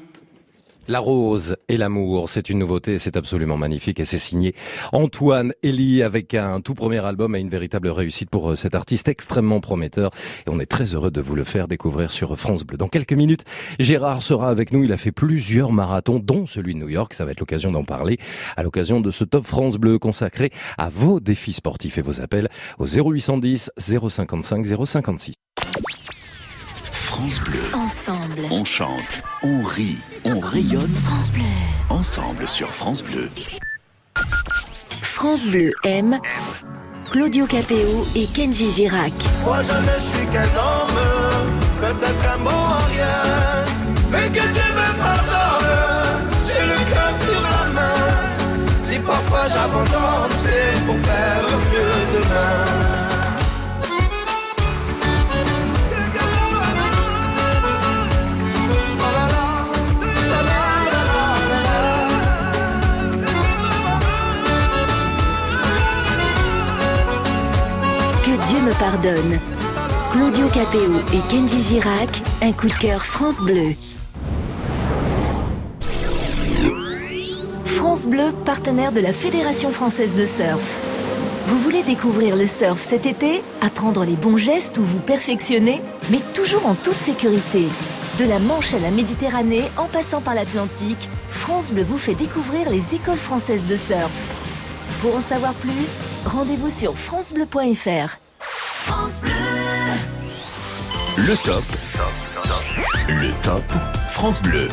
La rose et l'amour, c'est une nouveauté, c'est absolument magnifique et c'est signé Antoine Elie avec un tout premier album et une véritable réussite pour euh, cet artiste extrêmement prometteur et on est très heureux de vous le faire découvrir sur France Bleu. Dans quelques minutes, Gérard sera avec nous, il a fait plusieurs marathons dont celui de New York, ça va être l'occasion d'en parler à l'occasion de ce Top France Bleu consacré à vos défis sportifs et vos appels au 0810 055 056. France Bleu. Ensemble. On chante, on rit, on rayonne. France Bleu. Ensemble sur France Bleu. France Bleu aime Claudio Capéo et Kenji Girac. Moi je ne suis qu'un homme, peut-être un bon à rien, mais que Dieu pardonne. Claudio Capéo et Kenji Girac, un coup de cœur France Bleu. France Bleu, partenaire de la Fédération française de surf. Vous voulez découvrir le surf cet été Apprendre les bons gestes ou vous perfectionner Mais toujours en toute sécurité. De la Manche à la Méditerranée, en passant par l'Atlantique, France Bleu vous fait découvrir les écoles françaises de surf. Pour en savoir plus, rendez-vous sur francebleu.fr. France Bleu Le top. Le top France Bleu.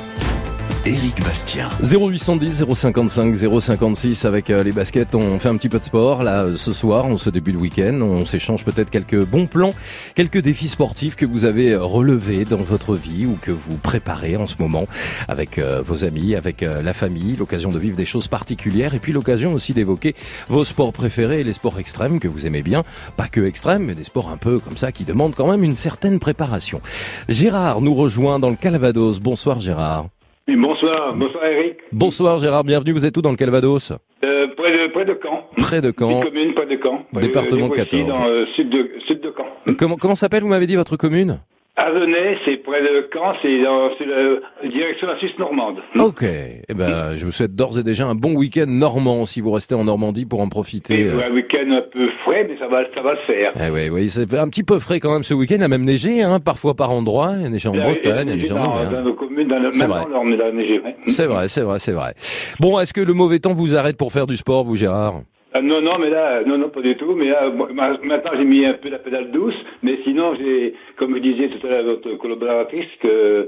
Éric Bastien. 0810 055 056 avec euh, les baskets, on fait un petit peu de sport là euh, ce soir, on se début de week-end, on s'échange peut-être quelques bons plans, quelques défis sportifs que vous avez euh, relevés dans votre vie ou que vous préparez en ce moment avec vos amis, avec la famille, l'occasion de vivre des choses particulières et puis l'occasion aussi d'évoquer vos sports préférés et les sports extrêmes que vous aimez bien, pas que extrêmes mais des sports un peu comme ça qui demandent quand même une certaine préparation. Gérard nous rejoint dans le Calvados. Bonsoir Gérard. Oui, bonsoir, bonsoir Eric. Bonsoir Gérard, bienvenue. Vous êtes où dans le Calvados? Euh, près, de, près de Caen. Près de Caen. Commune près de Caen. Département de Poissy, 14. Dans le sud de, sud de Caen. Comment, comment s'appelle, vous m'avez dit, votre commune? Avenay, c'est près de Caen, c'est la direction de la Suisse normande. Ok. Eh ben, je vous souhaite d'ores et déjà un bon week-end normand si vous restez en Normandie pour en profiter. Euh. un week-end un peu frais, mais ça va, ça va le faire. Eh oui, oui, c'est un petit peu frais quand même ce week-end. Il a même neigé, hein, parfois par endroits. Il y a neigé en Bretagne, il y a neigé en Auvergne. dans nos communes, dans le, C'est même vrai. dans l'Orne, il a neigé. ouais. C'est vrai, c'est vrai, c'est vrai. Bon, est-ce que le mauvais temps vous arrête pour faire du sport, vous, Gérard? Ah, non, non, mais là, non, non, pas du tout. Mais là, ma- maintenant, j'ai mis un peu la pédale douce. Mais sinon, j'ai, comme je disais tout à l'heure votre collaboratrice, que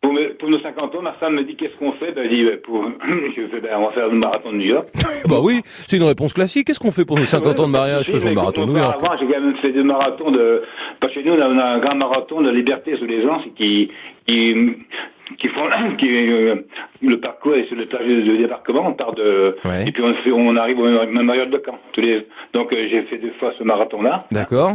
pour, me- pour nos 50 ans, ma femme me dit qu'est-ce qu'on fait? Ben, je dis, ben, pour, je fais, ben, on va faire le marathon de New York. Bah oui, c'est une réponse classique. Qu'est-ce qu'on fait pour nos 50 ans de mariage? Faisons le marathon de New York. Avant, j'ai quand même fait deux marathons de. Parce que chez nous, on a, on a un grand marathon de liberté sous les ans, c'est qui, qui, qui font, qui, euh, le parcours est sur le plage de, débarquement. On part de, et puis on, fait, on arrive au même période de camp. Tous les, donc euh, j'ai fait deux fois ce marathon-là. D'accord.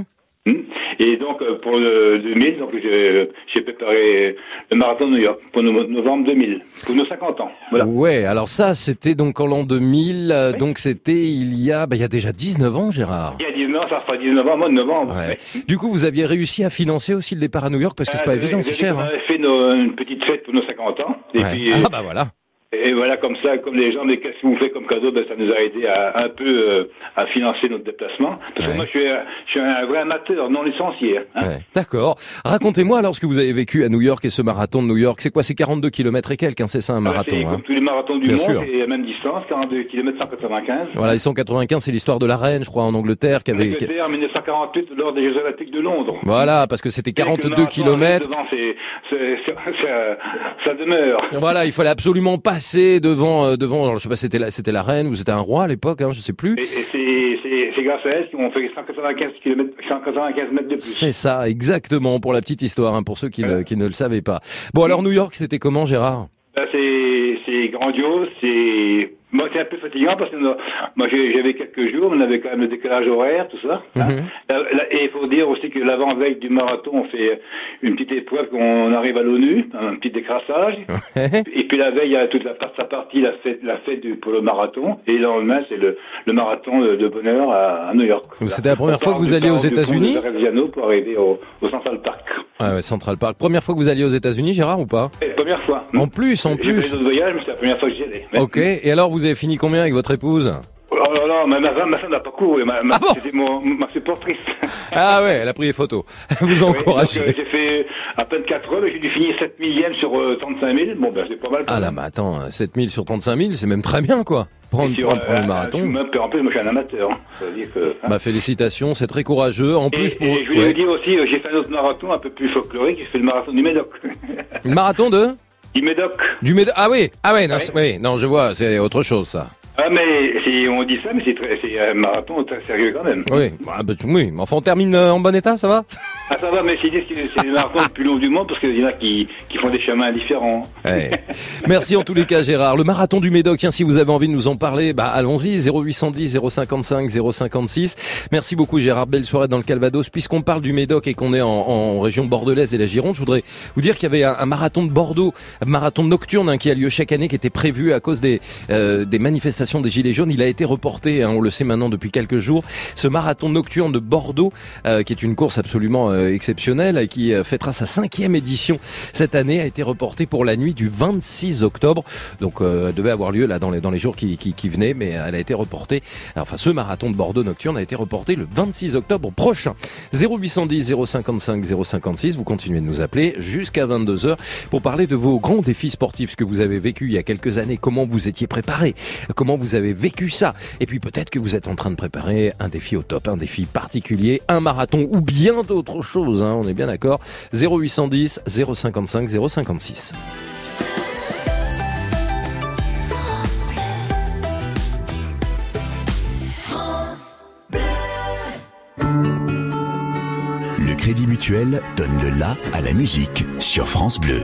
Et donc euh, pour le 2000, donc j'ai préparé le marathon de New York pour no- novembre 2000, pour nos 50 ans. Voilà. Ouais, alors ça, c'était donc en l'an 2000. euh, Donc c'était il y a, bah, il y a déjà 19 ans, Gérard. Il y a 19 ça fera 19 ans, mois de novembre. Ouais. Du coup, vous aviez réussi à financer aussi le départ à New York parce que c'est pas Euh, évident, c'est cher. On hein. avait fait nos- une petite fête pour nos 50 ans. Et Ouais. puis, Ah bah voilà. Et voilà, comme ça, comme les gens, mais qu'est-ce que vous faites comme cadeau? Ben, Ça nous a aidé à, un peu euh, à financer notre déplacement. Parce que moi, je suis, un- je suis un vrai amateur, non licencié. hein. Ouais, D'accord. Racontez-moi alors ce que vous avez vécu à New York et ce marathon de New York. C'est quoi? C'est 42 kilomètres et quelques, hein, c'est ça un marathon C'est hein? comme tous les marathons du Bien monde, sûr. et à même distance, 42 km 195. Voilà, les 195, c'est l'histoire de la reine, je crois, en Angleterre, qui avait. Angleterre, en 1948, lors des Jeux Olympiques de Londres. Voilà, parce que c'était Et que le 42 marathon kilomètres. devant, ça, ça demeure. Voilà, il fallait absolument passer devant, euh, devant. Alors, je sais pas, c'était la, c'était la reine ou c'était un roi à l'époque, hein, je sais plus. Et, et c'est- c'est grâce à elle qu'on fait 195 km, 195 mètres de plus. C'est ça, exactement, pour la petite histoire, hein, pour ceux qui, ne, qui ne le savaient pas. Bon, alors New York, c'était comment, Gérard? Ben, c'est c'est grandiose, c'est moi c'est un peu fatigant parce que moi j'avais quelques jours, on avait quand même le décalage horaire, tout ça. Mhm. hein. Et il faut dire aussi que l'avant-veille du marathon, on fait une petite épreuve qu'on arrive à l'ONU, un petit décrassage. Et puis la veille, il y a toute la, sa partie, la fête, la fête du, pour le marathon. Et le lendemain, c'est le, le marathon de, bonheur à, à New York. C'était la première fois que vous alliez aux États-Unis pour arriver au, au Central Park. Ah ouais, Central Park. Première fois que vous alliez aux États-Unis, Gérard, ou pas Et première fois. En plus, en J'ai fait plus. d'autres voyages, mais c'est la première fois que j'y allais. Ok, et alors vous avez fini combien avec votre épouse? Oh là là, ma, ma femme, ma femme n'a pas couru, ma, ma, c'était mon, ma supportrice. Ah ouais, elle a pris les photos. vous encouragez. euh, j'ai fait à peine 4 heures, j'ai dû finir 7 millièmes sur euh, 35 000. Bon, ben, c'est pas mal. Ah là, mais attends, 7000 sur 35 000, c'est même très bien, quoi. Prendre, Sur, prendre, euh, prendre le euh, marathon. En plus, moi, je suis un amateur. hein. Que, hein. Bah félicitations, c'est très courageux. En plus, et, pour et je voulais ouais. vous dire aussi, euh, j'ai fait un autre marathon un peu plus folklorique, j'ai fait le marathon du Médoc. Le marathon de? Du Médoc. du Médoc. Ah oui, ah ouais, non, c'est- oui, non, je vois, c'est autre chose ça. Ah, mais c'est- on dit ça, mais c'est très- c'est un marathon très sérieux quand même. Oui, bah, bah, oui, mais enfin on termine euh, en bon état, ça va? Ah, ça va, mais c'est le marathon le plus long du monde parce qu'il y en a qui, qui font des chemins différents. Ouais. Merci en tous les cas Gérard. Le marathon du Médoc, tiens, si vous avez envie de nous en parler, bah allons-y, 0810 055 056. Merci beaucoup Gérard, belle soirée dans le Calvados. Puisqu'on parle du Médoc et qu'on est en, en région bordelaise et la Gironde, je voudrais vous dire qu'il y avait un, un marathon de Bordeaux, un marathon nocturne hein, qui a lieu chaque année, qui était prévu à cause des, euh, des manifestations des Gilets jaunes. Il a été reporté, hein, on le sait maintenant depuis quelques jours. Ce marathon nocturne de Bordeaux, euh, qui est une course absolument euh, exceptionnelle, et qui euh, fêtera sa cinquième édition cette année, a été reporté pour la nuit du 26 octobre. Donc, euh, elle devait avoir lieu là dans les jours qui, qui, venaient, mais elle a été reportée. Enfin, ce marathon de Bordeaux nocturne a été reporté le 26 octobre prochain. 0810 055 056. Vous continuez de nous appeler jusqu'à 22 h pour parler de vos grands défis sportifs, ce que vous avez vécu il y a quelques années, comment vous étiez préparé, comment vous avez vécu ça. Et puis peut-être que vous êtes en train de préparer un défi au top, un défi particulier, un marathon ou bien d'autres choses. Hein, on est bien d'accord. 0810 055 056. Crédit Mutuel donne le la à la musique sur France Bleu.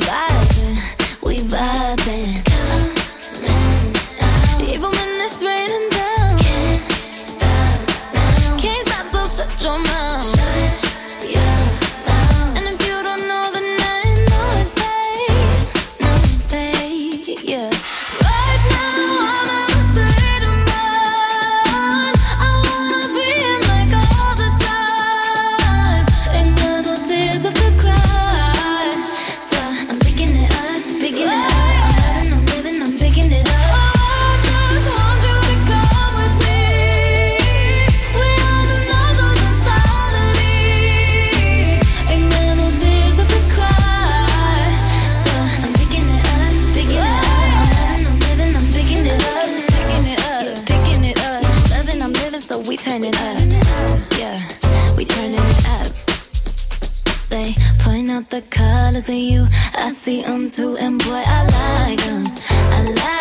the colors of you. I see them too, and boy, I like them. I like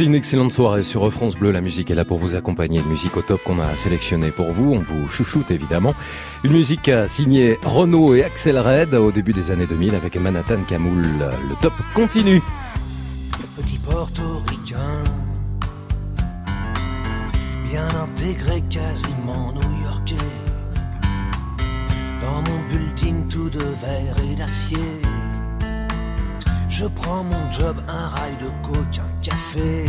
Passez une excellente soirée sur France Bleu. La musique est là pour vous accompagner. Une musique au top qu'on a sélectionnée pour vous. On vous chouchoute évidemment. Une musique à signer Renault et Axel Red au début des années 2000 avec Manhattan Camoul. Le top continue. petit portoricain, bien intégré, quasiment new-yorkais. Dans mon building tout de verre et d'acier, je prends mon job, un rail de coke, un café.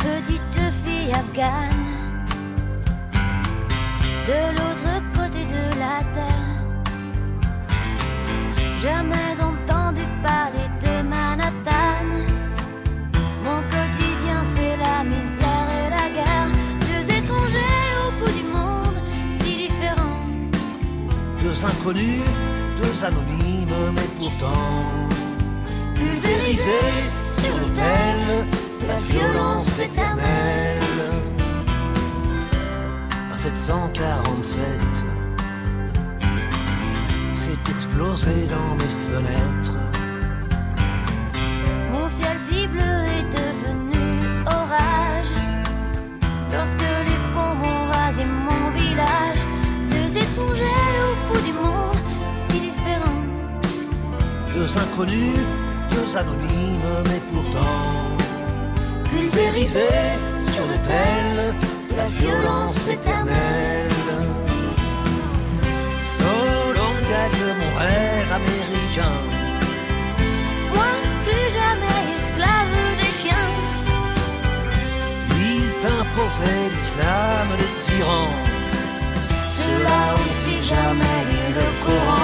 Petite fille afghane, de l'autre côté de la terre. Jamais entendu parler de Manhattan. Mon quotidien, c'est la misère et la guerre. Deux étrangers au bout du monde, si différents. Deux inconnus, deux anonymes, pourtant pulvérisés sur l'autel la violence éternelle. Un 747 s'est explosé dans mes fenêtres. Mon ciel si bleu est devenu orage. Lorsque les bombes ont rasé mon village, Deux inconnus, deux anonymes, mais pourtant pulvérisés sur l'autel de la violence éternelle. Solon gagne mon rêve américain. Moi, plus jamais esclave des chiens. Il t'imposait l'islam des tyrans. Ceux-là ont-ils jamais lu le Coran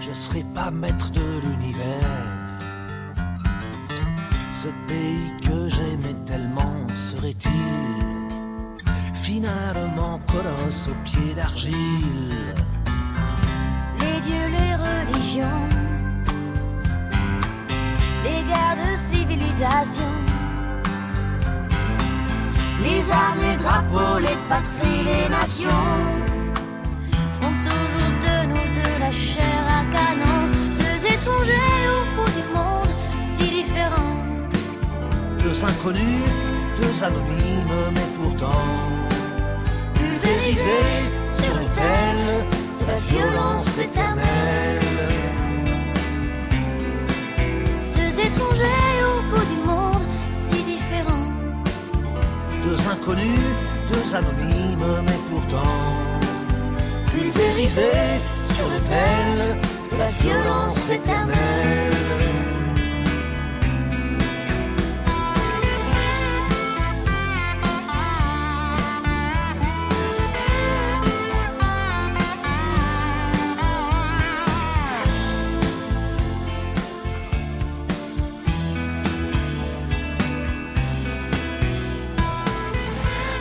Je serai pas maître de l'univers. Ce pays que j'aimais tellement serait-il finalement colosse aux pieds d'argile? Les dieux, les religions, les guerres de civilisation, Les armes, les drapeaux, les patries, les nations. La chair à canon. Deux étrangers au bout du monde, si différents. Deux inconnus, deux anonymes, mais pourtant pulvérisés sur l'autel de la violence éternelle. Deux étrangers au bout du monde, si différents. Deux inconnus, deux anonymes, mais pourtant pulvérisés sur l'autel de la violence éternelle.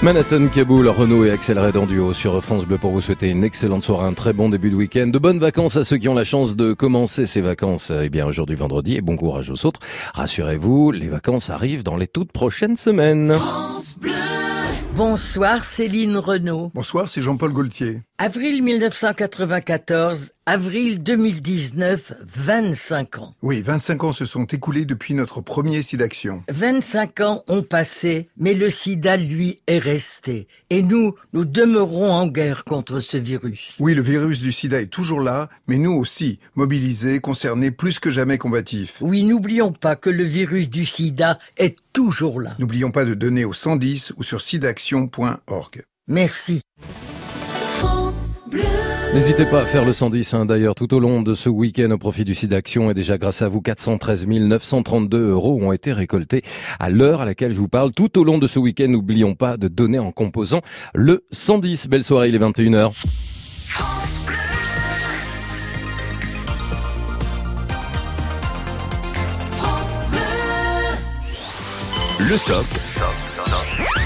Manhattan, Kaboul, Renault et Axel Red en duo sur France Bleu pour vous souhaiter une excellente soirée, un très bon début de week-end, de bonnes vacances à ceux qui ont la chance de commencer ces vacances, eh bien aujourd'hui vendredi, et bon courage aux autres. Rassurez-vous, les vacances arrivent dans les toutes prochaines semaines. Bonsoir Céline Renaud. Bonsoir, c'est Jean-Paul Gaultier. Avril 1994, avril 2019, 25 ans. Oui, 25 ans se sont écoulés depuis notre premier SIDAction. 25 ans ont passé, mais le sida, lui, est resté. Et nous, nous demeurons en guerre contre ce virus. Oui, le virus du sida est toujours là, mais nous aussi, mobilisés, concernés, plus que jamais combatifs. Oui, n'oublions pas que le virus du sida est toujours là. N'oublions pas de donner au 110 ou sur sidaction.org. Merci. France Bleu. N'hésitez pas à faire le 110 hein, d'ailleurs tout au long de ce week-end au profit du site d'action et déjà grâce à vous 413 932 euros ont été récoltés à l'heure à laquelle je vous parle tout au long de ce week-end n'oublions pas de donner en composant le 110 belle soirée il est 21h France Bleu. Le top.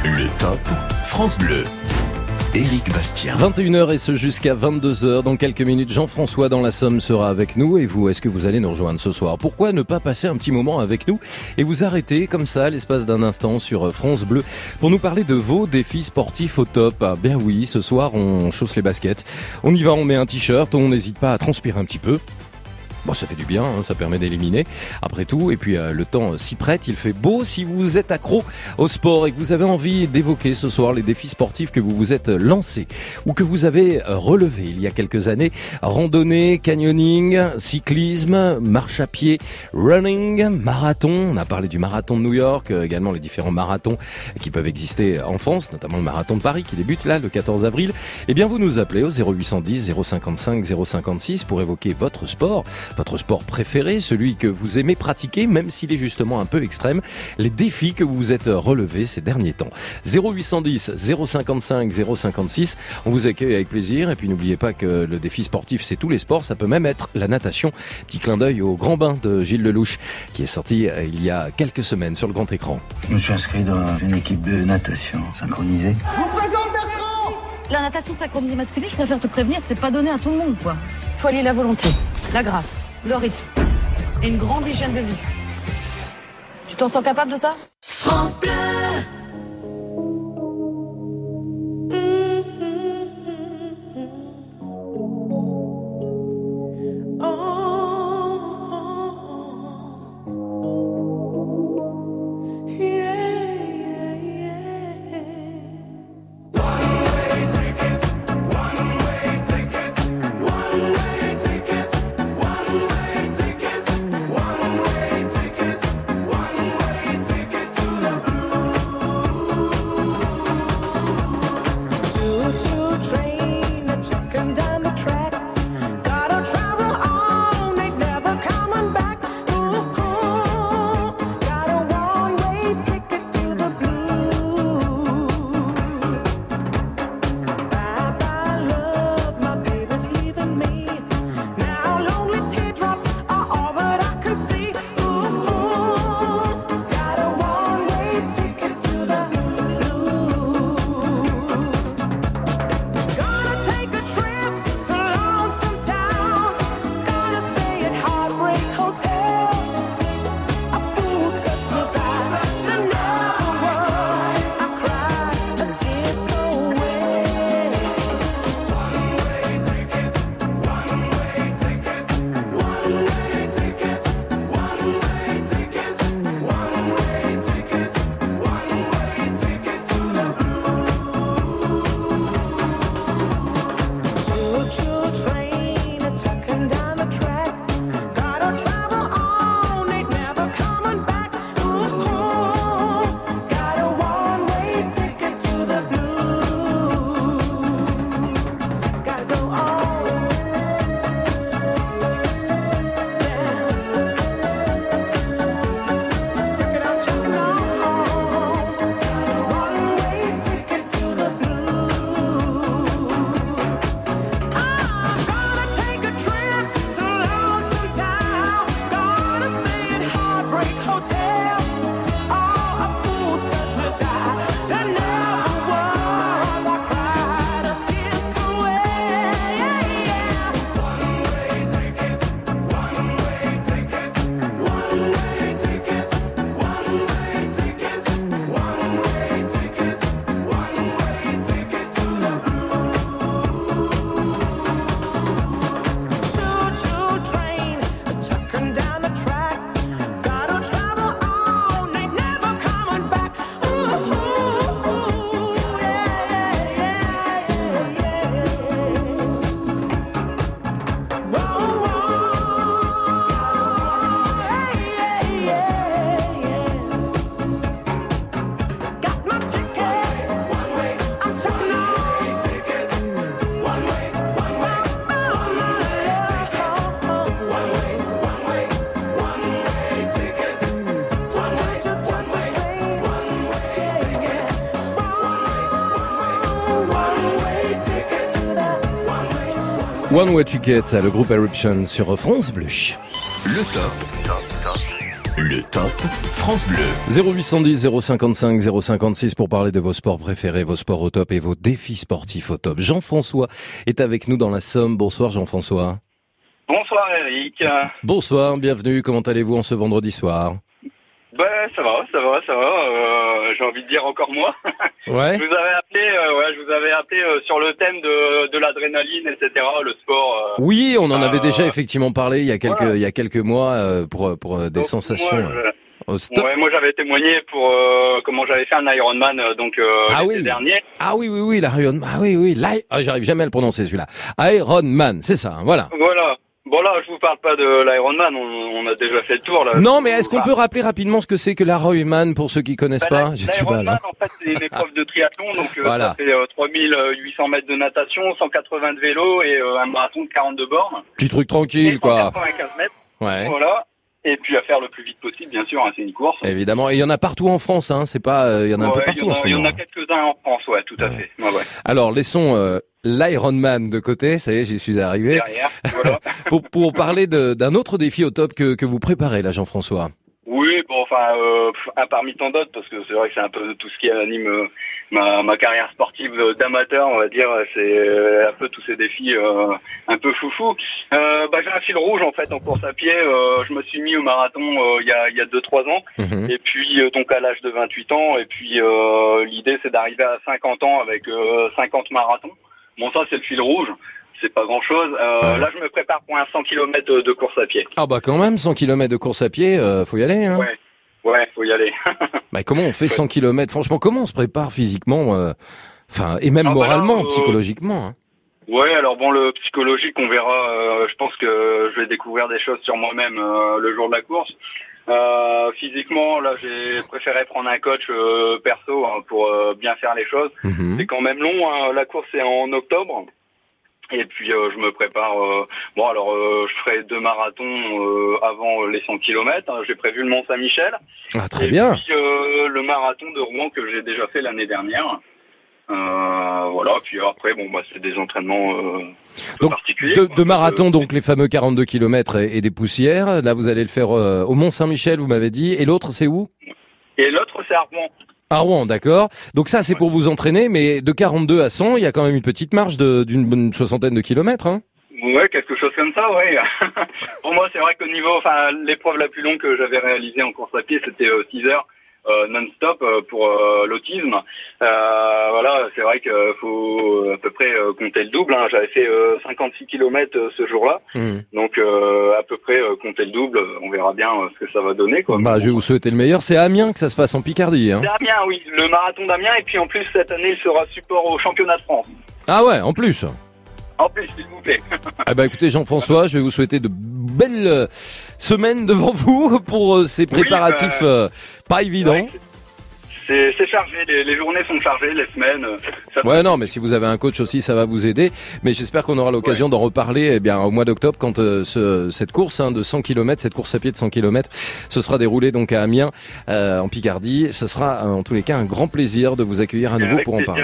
Le top. France Bleu. Éric Bastien. 21h et ce jusqu'à 22h. Dans quelques minutes, Jean-François dans la Somme sera avec nous. Et vous, est-ce que vous allez nous rejoindre ce soir? Pourquoi ne pas passer un petit moment avec nous et vous arrêter comme ça l'espace d'un instant sur France Bleu pour nous parler de vos défis sportifs au top? Ah, Bien oui, ce soir, on chausse les baskets. On y va, on met un t-shirt, on n'hésite pas à transpirer un petit peu. Bon, ça fait du bien, hein, ça permet d'éliminer. Après tout, et puis euh, le temps s'y prête, il fait beau. Si vous êtes accro au sport et que vous avez envie d'évoquer ce soir les défis sportifs que vous vous êtes lancés ou que vous avez euh, relevés il y a quelques années, randonnée, canyoning, cyclisme, marche à pied, running, marathon. On a parlé du marathon de New York, euh, également les différents marathons qui peuvent exister en France, notamment le marathon de Paris qui débute là le 14 avril. Eh bien, vous nous appelez au 0810 055 056 pour évoquer votre sport votre sport préféré, celui que vous aimez pratiquer, même s'il est justement un peu extrême, les défis que vous vous êtes relevés ces derniers temps. 0810 055 056, on vous accueille avec plaisir et puis n'oubliez pas que le défi sportif c'est tous les sports, ça peut même être la natation. Petit clin d'œil au grand bain de Gilles Lelouch qui est sorti euh, il y a quelques semaines sur le grand écran. Je me suis inscrit dans une équipe de natation synchronisée. vous présente Bertrand La natation synchronisée masculine, je préfère te prévenir, c'est pas donné à tout le monde, quoi. Faut aller la volonté, la grâce, le rythme et une grande hygiène de vie. Tu t'en sens capable de ça? France Bleu. One Way Ticket, le groupe Eruption sur France Bleu. Le top. Le top France Bleu. 0810 055 056 pour parler de vos sports préférés, vos sports au top et vos défis sportifs au top. Jean-François est avec nous dans la Somme. Bonsoir Jean-François. Bonsoir Eric. Bonsoir, bienvenue. Comment allez-vous en ce vendredi soir? Ben ça va, ça va, ça va. Euh, J'ai envie de dire encore moi. Ouais. Je vous avais appelé, ouais, je vous avais appelé euh, sur le thème de, de l'adrénaline, etc. Le sport. euh, Oui, on en avait euh, déjà effectivement parlé il y a quelques voilà. il y a quelques mois euh, pour pour des sensations moi, au stop. Ouais, moi j'avais témoigné pour euh, comment j'avais fait un Ironman donc euh, Ah oui. dernier. Ah oui oui oui l'Iron ah oui oui ah, j'arrive jamais à le prononcer celui-là. Iron Man, c'est ça, hein, voilà. Voilà. Bon là, je vous parle pas de l'Ironman, on, on a déjà fait le tour là. Non, mais est-ce qu'on peut rappeler rapidement ce que c'est que l'Ironman pour ceux qui connaissent Bah, pas J'ai du mal. L'Ironman, hein. en fait, c'est une épreuve de triathlon, donc euh, Voilà. ça fait euh, 3800 mètres de natation, 180 de vélo et euh, un marathon de 42 bornes. Petit truc tranquille Et quoi. 195 mètres. Ouais. Voilà. Et puis à faire le plus vite possible, bien sûr, hein, c'est une course. Évidemment, et il y en a partout en France, hein. C'est pas, euh, il y en a un peu partout en en ce Il y en moment. a quelques-uns en France, ouais, tout à fait. Ouais, ouais. Alors laissons euh, l'Ironman de côté, ça y est, j'y suis arrivé. Derrière, voilà. pour, pour parler d'un autre défi au top que, que vous préparez là, Jean-François. Oui, bon, enfin, euh, un parmi tant d'autres, parce que c'est vrai que c'est un peu tout ce qui anime euh, ma, ma carrière sportive euh, d'amateur, on va dire. C'est euh, un peu tous ces défis euh, un peu foufou. Euh, bah, j'ai un fil rouge en fait en course à pied. Euh, je me suis mis au marathon euh, il y a il y a deux trois ans. Mhm. Et puis euh, donc à l'âge de 28 ans. Et puis euh, l'idée c'est d'arriver à 50 ans avec euh, 50 marathons. Bon, ça c'est le fil rouge. C'est pas grand chose. Là, je me prépare pour un 100 km de course à pied. Ah bah quand même, 100 km de course à pied, euh, faut y aller. Hein. Ouais, ouais, faut y aller. Bah, comment on fait 100 km Franchement, comment on se prépare physiquement euh, Enfin, et même Ah, bah là, moralement, euh, psychologiquement. hein? Ouais, alors bon, le psychologique, on verra. euh, je pense que je vais découvrir des choses sur moi-même euh, le jour de la course. Euh, physiquement, là, j'ai préféré prendre un coach euh, perso hein, pour euh, bien faire les choses. Mhm. C'est quand même long. hein, La course est en octobre. Et puis euh, je me prépare. euh, bon alors euh, je ferai deux marathons avant les 100 km. hein. J'ai prévu le Mont Saint-Michel. Ah, très et bien. Puis le marathon de Rouen que j'ai déjà fait l'année dernière. Voilà. Puis après bon bah c'est des entraînements Donc, particuliers. de, quoi. de marathon, donc les fameux 42 km et, et des poussières. Là, vous allez le faire au Mont Saint-Michel, vous m'avez dit. Et l'autre, c'est où? Et l'autre c'est à Rouen. À Rouen, d'accord. Donc ça, c'est pour vous entraîner, mais de 42 à 100, il y a quand même une petite marge d'une soixantaine de kilomètres. Hein Ouais, quelque chose comme ça, ouais. Pour moi, c'est vrai que niveau, enfin, l'épreuve la plus longue que j'avais réalisée en course à pied, c'était 6 heures euh, non-stop euh, pour euh, l'autisme. Euh, voilà, c'est vrai qu'il faut à peu près euh, compter le double. hein. J'avais fait euh, 56 km ce jour-là, donc euh, à peu près euh, compter le double. On verra bien euh, ce que ça va donner, quoi. Bah, je vais vous souhaiter le meilleur. C'est à Amiens que ça se passe en Picardie. Hein. C'est Amiens, oui, le marathon d'Amiens, et puis en plus cette année, il sera support au championnat de France. Ah ouais, en plus. En plus, s'il vous plaît. Ah bah écoutez Jean-François, je vais vous souhaiter de belles euh, semaines devant vous pour euh, ces préparatifs bah, euh, pas évidents. C'est chargé, les, les journées sont chargées, les semaines. euh, ça Ouais non mais si vous avez un coach aussi ça va vous aider. Mais j'espère qu'on aura l'occasion d'en reparler eh bien au mois d'octobre quand euh, ce- cette course hein, de 100 km cette course à pied de 100 km ce sera déroulé donc à Amiens euh, en Picardie. Ce sera en tous les cas un grand plaisir de vous accueillir à nouveau pour en parler.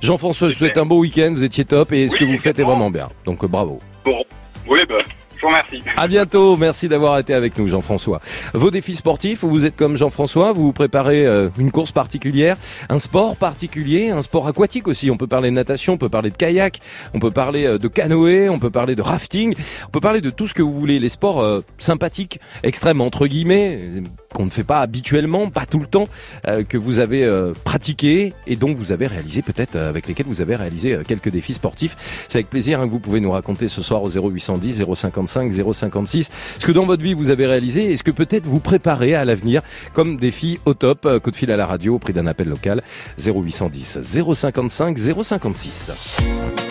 Jean-François je vous souhaite un beau week-end. Vous étiez top et ce que vous faites est vraiment bien. Donc euh, bravo. Bon, oui, bah, je vous remercie. À bientôt, merci d'avoir été avec nous Jean-François. Vos défis sportifs, vous êtes comme Jean-François, vous préparez euh, une course particulière, un sport particulier, un sport aquatique aussi. On peut parler de natation, on peut parler de kayak, on peut parler euh, de canoë, on peut parler de rafting, on peut parler de tout ce que vous voulez. Les sports euh, sympathiques, extrêmes entre guillemets, qu'on ne fait pas habituellement, pas tout le temps, euh, que vous avez euh, pratiqué et donc vous avez réalisé peut-être euh, avec lesquels vous avez réalisé quelques défis sportifs. C'est avec plaisir hein, que vous pouvez nous raconter ce soir au 0810 055 056 ce que dans votre vie vous avez réalisé et ce que peut-être vous préparez à l'avenir comme défi au top. Coup de fil à la radio au prix d'un appel local 0810 055 056.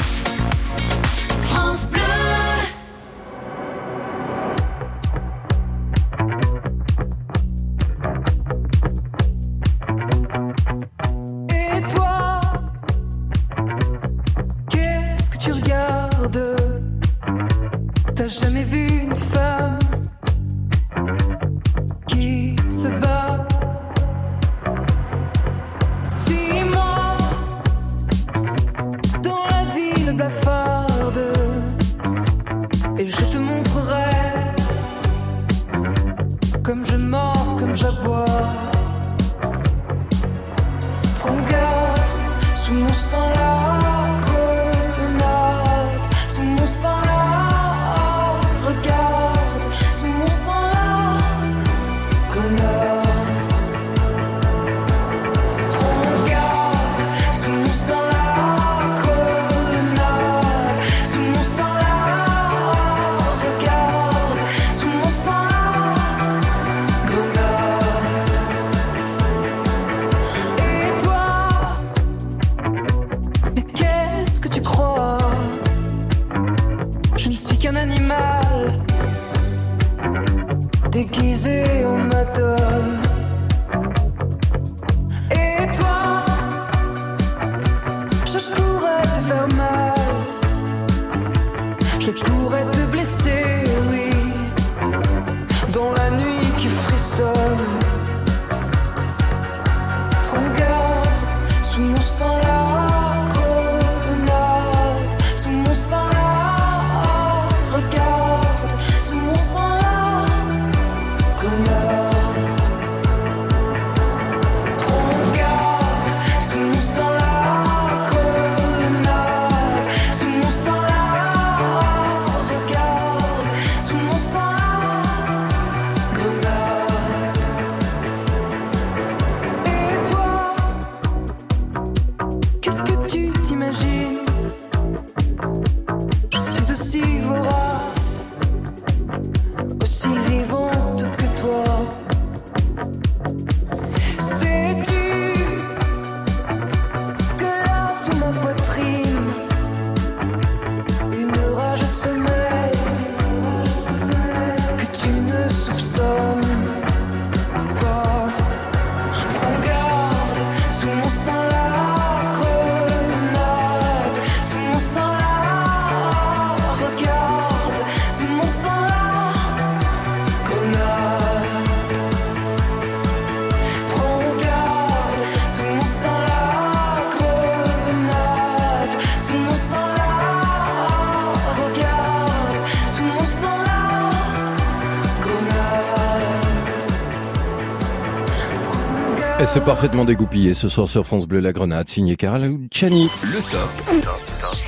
Et c'est parfaitement dégoupillé ce soir sur France Bleu La Grenade, signé Carl Chani. Le top.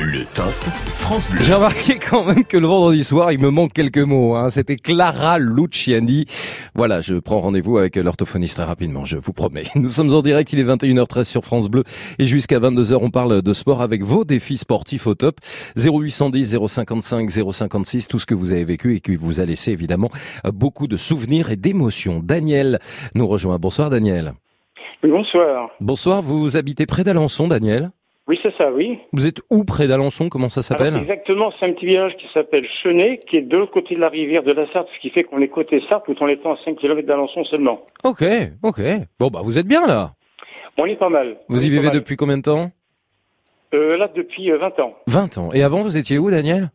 Le top France Bleu. J'ai remarqué quand même que le vendredi soir, il me manque quelques mots. Hein. C'était Clara Luciani. Voilà, je prends rendez-vous avec l'orthophoniste très rapidement, je vous promets. Nous sommes en direct, il est 21h13 sur France Bleu. Et jusqu'à 22h, on parle de sport avec vos défis sportifs au top. 0810 055 056, tout ce que vous avez vécu et qui vous a laissé évidemment beaucoup de souvenirs et d'émotions. Daniel nous rejoint. Bonsoir Daniel. Oui, bonsoir. Bonsoir, vous habitez près d'Alençon, Daniel Oui, c'est ça, oui. Vous êtes où près d'Alençon? Comment ça s'appelle? Exactement, c'est un petit village qui s'appelle Chenet, qui est de l'autre côté de la rivière de la Sarthe, ce qui fait qu'on est côté Sarthe tout en étant à 5 km d'Alençon seulement. Ok, ok. Bon, bah vous êtes bien là. On est pas mal. Vous On y vivez depuis combien de temps? Euh, Là, depuis euh, 20 ans. 20 ans. Et avant, vous étiez où, Daniel?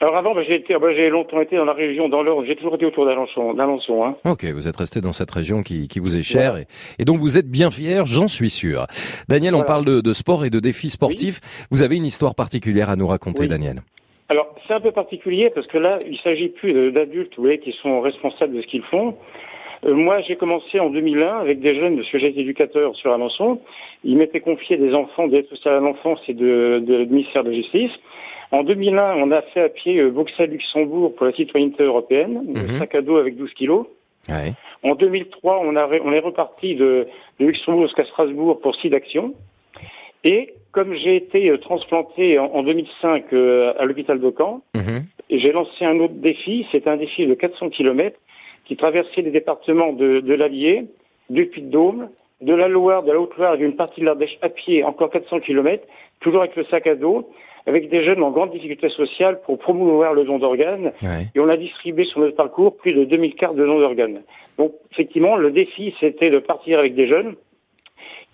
Alors avant, bah, j'ai été, bah, j'ai longtemps été dans la région, dans l'Eure, j'ai toujours été autour d'Alençon, d'Alençon, hein. Ok, vous êtes resté dans cette région qui, qui vous est chère et, et donc vous êtes bien fier, j'en suis sûr. Daniel, on parle de, de sport et de défis sportifs. Vous avez une histoire particulière à nous raconter, Oui. Daniel. Alors, c'est un peu particulier parce que là, il s'agit plus de- d'adultes, vous voyez, qui sont responsables de ce qu'ils font. Euh, moi, j'ai commencé en 2001 avec des jeunes, parce que j'étais éducateur sur Alençon. Ils m'étaient confiés des enfants d'aide sociale à l'enfance et de, de, ministère de la Justice. En 2001, on a fait à pied euh, Bruxelles-Luxembourg pour la citoyenneté européenne, un sac à dos avec 12 kilos. Ouais. En 2003, on, a, ré- on est reparti de, de Luxembourg jusqu'à Strasbourg pour six d'actions. Et comme j'ai été euh, transplanté en, en 2005 euh, à l'hôpital de Caen, Mhm. j'ai lancé un autre défi, c'est un défi de 400 km qui traversait les départements de, de l'Allier, du Puy-de-Dôme, de la Loire, de la Haute-Loire et d'une partie de l'Ardèche à pied, encore 400 km, toujours avec le sac à dos, avec des jeunes en grande difficulté sociale pour promouvoir le don d'organes. Ouais. Et on a distribué sur notre parcours plus de 2000 cartes de don d'organes. Donc, effectivement, le défi, c'était de partir avec des jeunes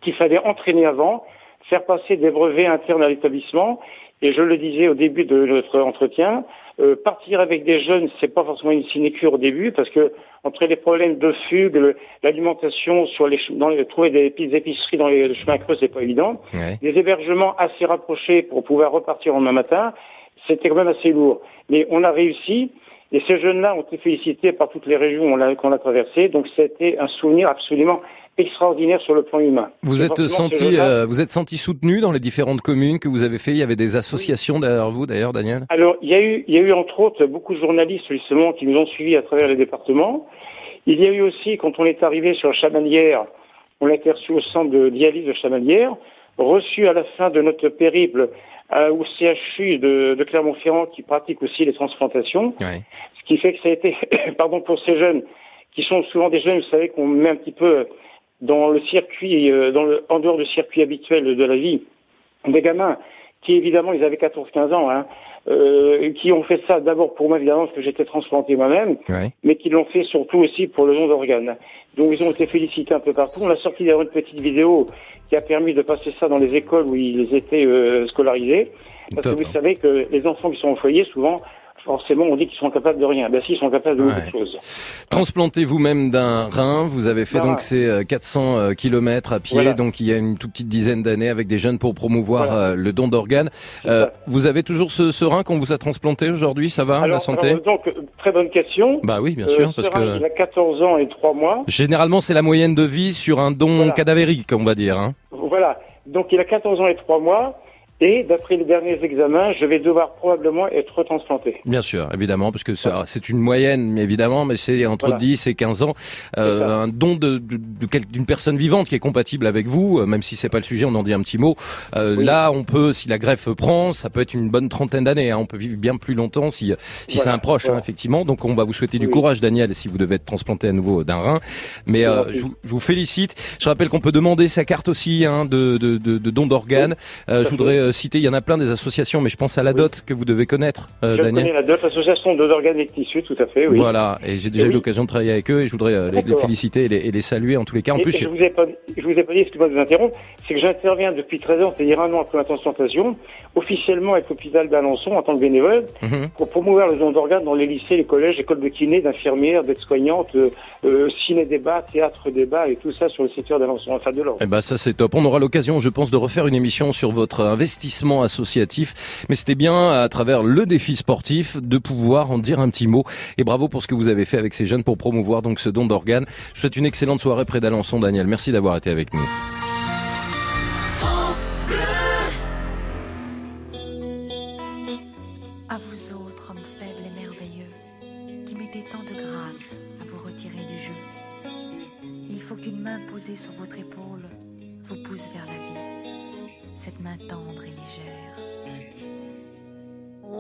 qu'il fallait entraîner avant, faire passer des brevets internes à l'établissement. Et je le disais au début de notre entretien, euh, partir avec des jeunes, c'est pas forcément une sinécure au début, parce que entre les problèmes de fugue, l'alimentation sur les, ch- dans les, trouver des petites épiceries dans les chemins creux, c'est pas évident. Ouais. Des hébergements assez rapprochés pour pouvoir repartir en un matin, c'était quand même assez lourd. Mais on a réussi. Et ces jeunes-là ont été félicités par toutes les régions qu'on a, qu'on a traversées. Donc c'était un souvenir absolument extraordinaire sur le plan humain. Vous êtes senti, euh, vous êtes senti soutenu dans les différentes communes que vous avez fait? Il y avait des associations derrière vous, d'ailleurs, Daniel? Alors, il y a eu, il y a eu entre autres beaucoup de journalistes justement qui nous ont suivis à travers les départements. Il y a eu aussi, quand on est arrivé sur Chamalières, on a été reçu au centre de dialyse de Chamalières, reçu à la fin de notre périple euh, au CHU de, de Clermont-Ferrand qui pratique aussi les transplantations. Ce qui fait que ça a été, pardon, pour ces jeunes qui sont souvent des jeunes, vous savez, qu'on met un petit peu dans le circuit, euh, dans le, en dehors du circuit habituel de la vie, des gamins qui évidemment, ils avaient 14-15 ans, hein, euh, qui ont fait ça d'abord pour moi, évidemment, parce que j'étais transplanté moi-même, Ouais. mais qui l'ont fait surtout aussi pour le don d'organes. Donc ils ont été félicités un peu partout. On a sorti d'ailleurs une petite vidéo qui a permis de passer ça dans les écoles où ils étaient euh, scolarisés. Parce Top. que vous savez que les enfants qui sont au foyer, souvent, forcément, on dit qu'ils sont capables de rien. Ben si, ils sont capables de beaucoup de choses. Transplanté vous-même d'un rein, vous avez fait donc ces euh, 400 euh, kilomètres à pied, Voilà. donc il y a une toute petite dizaine d'années avec des jeunes pour promouvoir euh, le don d'organes. Euh, vous avez toujours ce, ce rein qu'on vous a transplanté aujourd'hui, ça va, la santé alors, donc, euh, très bonne question. Bah oui, bien Euh, sûr, parce que Il a 14 ans et 3 mois. généralement c'est la moyenne de vie sur un don Voilà. cadavérique, on va dire. Hein. Voilà. Donc il a 14 ans et 3 mois. Et d'après les derniers examens, je vais devoir probablement être retransplanté. Bien sûr, évidemment, parce que c'est une moyenne, évidemment, mais c'est entre Voilà. 10 et 15 ans. Euh, un don de, d'une personne vivante qui est compatible avec vous, euh, même si c'est pas le sujet, on en dit un petit mot. Euh, Là, on peut, si la greffe prend, ça peut être une bonne trentaine d'années. hein. on peut vivre bien plus longtemps si, si c'est un proche, hein, effectivement. Donc, on va vous souhaiter du courage, Daniel, si vous devez être transplanté à nouveau d'un rein. Mais euh, je, vous, je vous félicite. Je rappelle qu'on peut demander sa carte aussi hein, de, de, de, de don d'organes. Euh, je voudrais euh, citer, il y en a plein des associations, mais je pense à la dot que vous devez connaître, euh, je Daniel. connais la DOT, l'association de d'organes et de tissus, tout à fait, oui. Voilà, et j'ai déjà Et eu oui. l'occasion de travailler avec eux et je voudrais euh, les, féliciter et les, et les saluer en tous les cas. En Et- plus, je vous ai pas, je vous ai pas dit, excusez-moi de vous interrompre, c'est que j'interviens depuis 13 ans, c'est-à-dire un an après ma transplantation, officiellement avec l'hôpital d'Alençon en tant que bénévole, Mhm. pour promouvoir le don d'organes dans les lycées, les collèges, écoles de kiné, d'infirmières, d'aides-soignantes, ciné-débat, théâtre-débat et tout ça sur le secteur d'Alençon, enfin de l'ordre. Eh ben ça c'est top. On aura l'occasion, je pense, de refaire une émission sur votre investissement associatif. Mais c'était bien à travers le défi sportif de pouvoir en dire un petit mot. Et bravo pour ce que vous avez fait avec ces jeunes pour promouvoir donc ce don d'organes. Je souhaite une excellente soirée près d'Alençon, Daniel. Merci d'avoir été avec nous.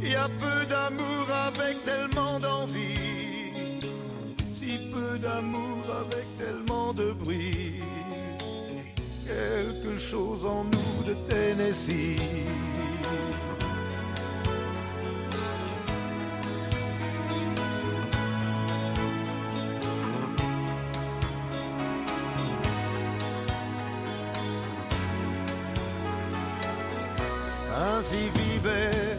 Il y a peu d'amour avec tellement d'envie, si peu d'amour avec tellement de bruit. Quelque chose en nous de Tennessee. Ainsi vivait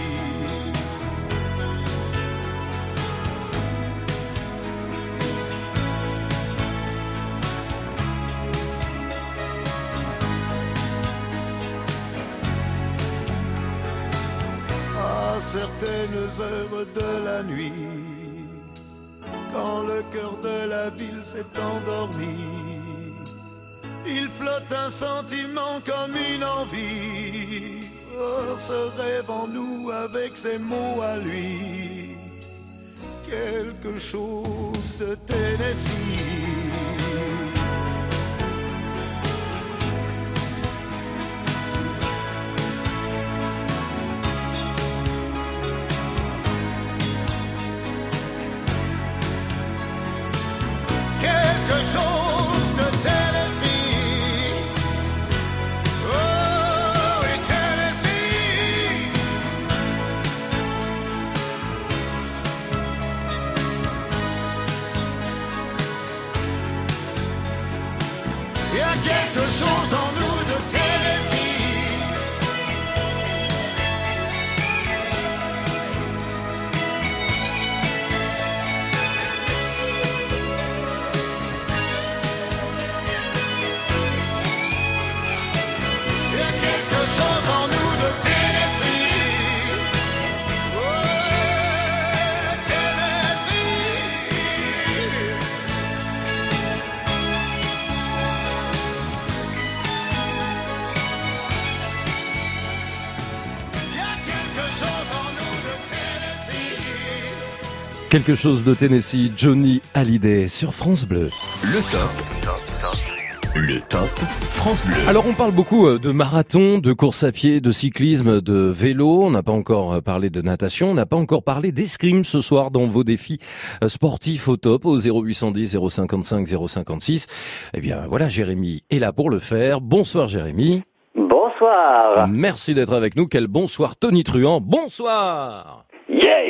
Heures de la nuit, quand le cœur de la ville s'est endormi, il flotte un sentiment comme une envie. Oh, ce rêve en nous avec ses mots à lui, quelque chose de Tennessee. Quelque chose de Tennessee, Johnny Hallyday sur France Bleu. Le top. Le top France Bleu. Alors on parle beaucoup euh, de marathon, de course à pied, de cyclisme, de vélo. On n'a pas encore euh, parlé de natation. On n'a pas encore parlé d'escrime ce soir dans vos défis euh, sportifs au top au 0810 055 056. Eh bien voilà, Jérémy est là pour le faire. Bonsoir Jérémy. Bonsoir. Merci d'être avec nous. Quel bonsoir Tony Truand. Bonsoir. Yay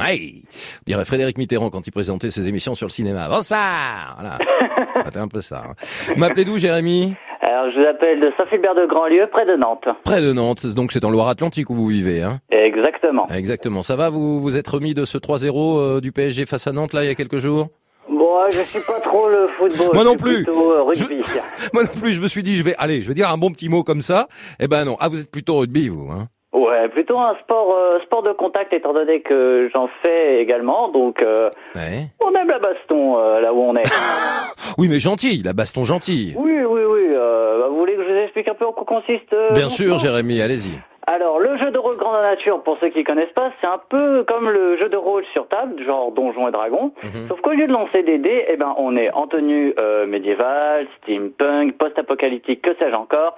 Hey On dirait Frédéric Mitterrand quand il présentait ses émissions sur le cinéma. Bonsoir Voilà. C'était un peu ça. hein. M'appelez d'où, Jérémy? Alors, je vous appelle de Saint-Philbert de Grandlieu, près de Nantes. Près de Nantes, donc c'est en Loire-Atlantique où vous vivez. Hein? Exactement. Exactement. Ça va, vous vous êtes remis de ce 3-0 euh, du PSG face à Nantes, là, il y a quelques jours? Bon, je suis pas trop le football. Moi non plus. Plutôt euh. Moi non plus, je me suis dit, je vais, allez, je vais dire un bon petit mot comme ça. Eh ben non. Ah, vous êtes plutôt rugby, vous, hein? Ouais, plutôt un sport, euh, sport de contact, étant donné que j'en fais également. Donc, euh, Ouais. on aime la baston euh, là où on est. Oui, mais gentil, la baston gentille. oui, oui, oui. euh, bah, vous voulez que je vous explique un peu en quoi consiste Bien sûr, Jérémy, allez-y. Alors, le jeu de rôle grandeur nature, pour ceux qui connaissent pas, c'est un peu comme le jeu de rôle sur table, genre Donjons et Dragons. Mhm. Sauf qu'au lieu de lancer des dés, eh ben, on est en tenue euh, médiévale, steampunk, post-apocalyptique, que sais-je encore.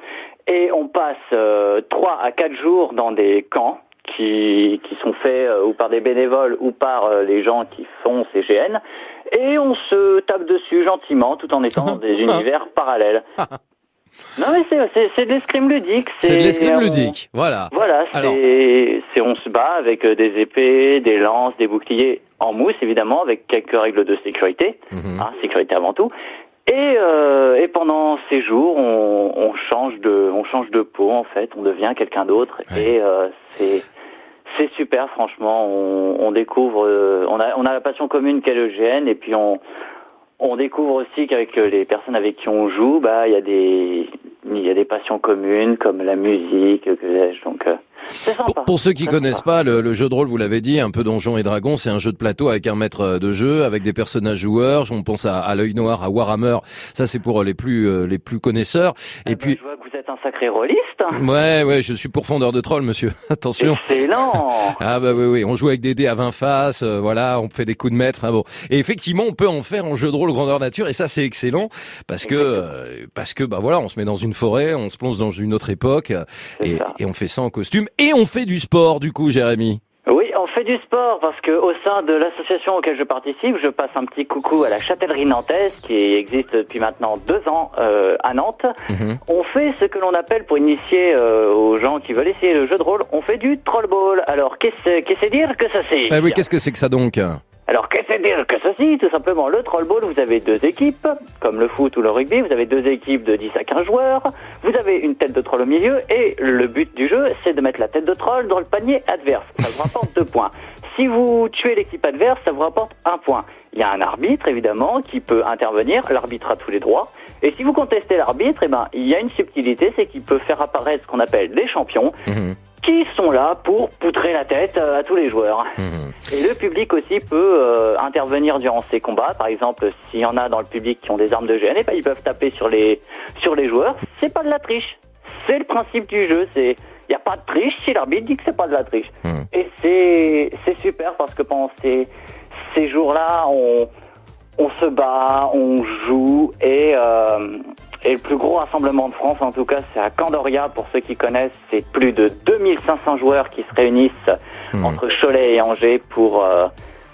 Et on passe euh, 3 à 4 jours dans des camps qui, qui sont faits euh, ou par des bénévoles ou par euh, les gens qui font ces GN. Et on se tape dessus gentiment tout en étant dans des univers parallèles. Non mais c'est de l'escrime ludique. C'est de l'escrime on- ludique, voilà. Voilà, c'est on se bat avec euh, des épées, des lances, des boucliers en mousse évidemment, avec quelques règles de sécurité, Mhm. hein, sécurité avant tout. Et euh, et pendant ces jours, on, on change de on change de peau en fait, on devient quelqu'un d'autre et euh, c'est c'est super franchement. On, on découvre, euh, on a on a la passion commune qu'est le GN et puis on on découvre aussi qu'avec euh, les personnes avec qui on joue, bah il y a des il y a des passions communes comme la musique, que sais-je. Donc euh, sympa. Pour ceux qui connaissent pas le, le jeu de rôle, vous l'avez dit, un peu Donjons et Dragons, c'est un jeu de plateau avec un maître de jeu, avec des personnages joueurs. On pense à, à l'œil noir, à Warhammer. Ça, c'est pour les plus euh, les plus connaisseurs. Et puis, Je un sacré rôliste. ouais, ouais, je suis pourfendeur de trolls, monsieur. Attention. Excellent. Ah bah oui, oui, on joue avec des dés à 20 faces, euh, voilà, on fait des coups de maître. hein, bon. Et effectivement, on peut en faire en jeu de rôle grandeur nature, et ça c'est excellent parce que euh, parce que bah voilà, on se met dans une forêt, on se plonge dans une autre époque, et, et on fait ça en costume, et on fait du sport du coup, Jérémy. Fait du sport parce que au sein de l'association auquel je participe, je passe un petit coucou à la châtellerie nantaise qui existe depuis maintenant deux ans euh, à Nantes. On fait ce que l'on appelle pour initier euh, aux gens qui veulent essayer le jeu de rôle, on fait du trollball. Alors qu'est-ce qu'est-ce que dire que ça c'est? Ah oui, qu'est-ce que c'est que ça donc? Alors, qu'est-ce que c'est dire que ceci? Tout simplement, le trollball, vous avez deux équipes, comme le foot ou le rugby, vous avez deux équipes de 10 à 15 joueurs, vous avez une tête de troll au milieu, et le but du jeu, c'est de mettre la tête de troll dans le panier adverse. Ça vous rapporte deux points. Si vous tuez l'équipe adverse, ça vous rapporte un point. Il y a un arbitre, évidemment, qui peut intervenir, l'arbitre a tous les droits, et si vous contestez l'arbitre, eh ben, il y a une subtilité, c'est qu'il peut faire apparaître ce qu'on appelle des champions, qui sont là pour poutrer la tête euh, à tous les joueurs. Et le public aussi peut euh, intervenir durant ces combats. Par exemple, s'il y en a dans le public qui ont des armes de GN, eh ben, ils peuvent taper sur les sur les joueurs. C'est pas de la triche. C'est le principe du jeu. C'est il y a pas de triche si l'arbitre dit que c'est pas de la triche. Et c'est c'est super parce que pendant ces ces jours-là, on on se bat, on joue et euh, et le plus gros rassemblement de France, en tout cas, c'est à Candoria. Pour ceux qui connaissent, c'est plus de 2500 joueurs qui se réunissent entre Cholet et Angers pour euh,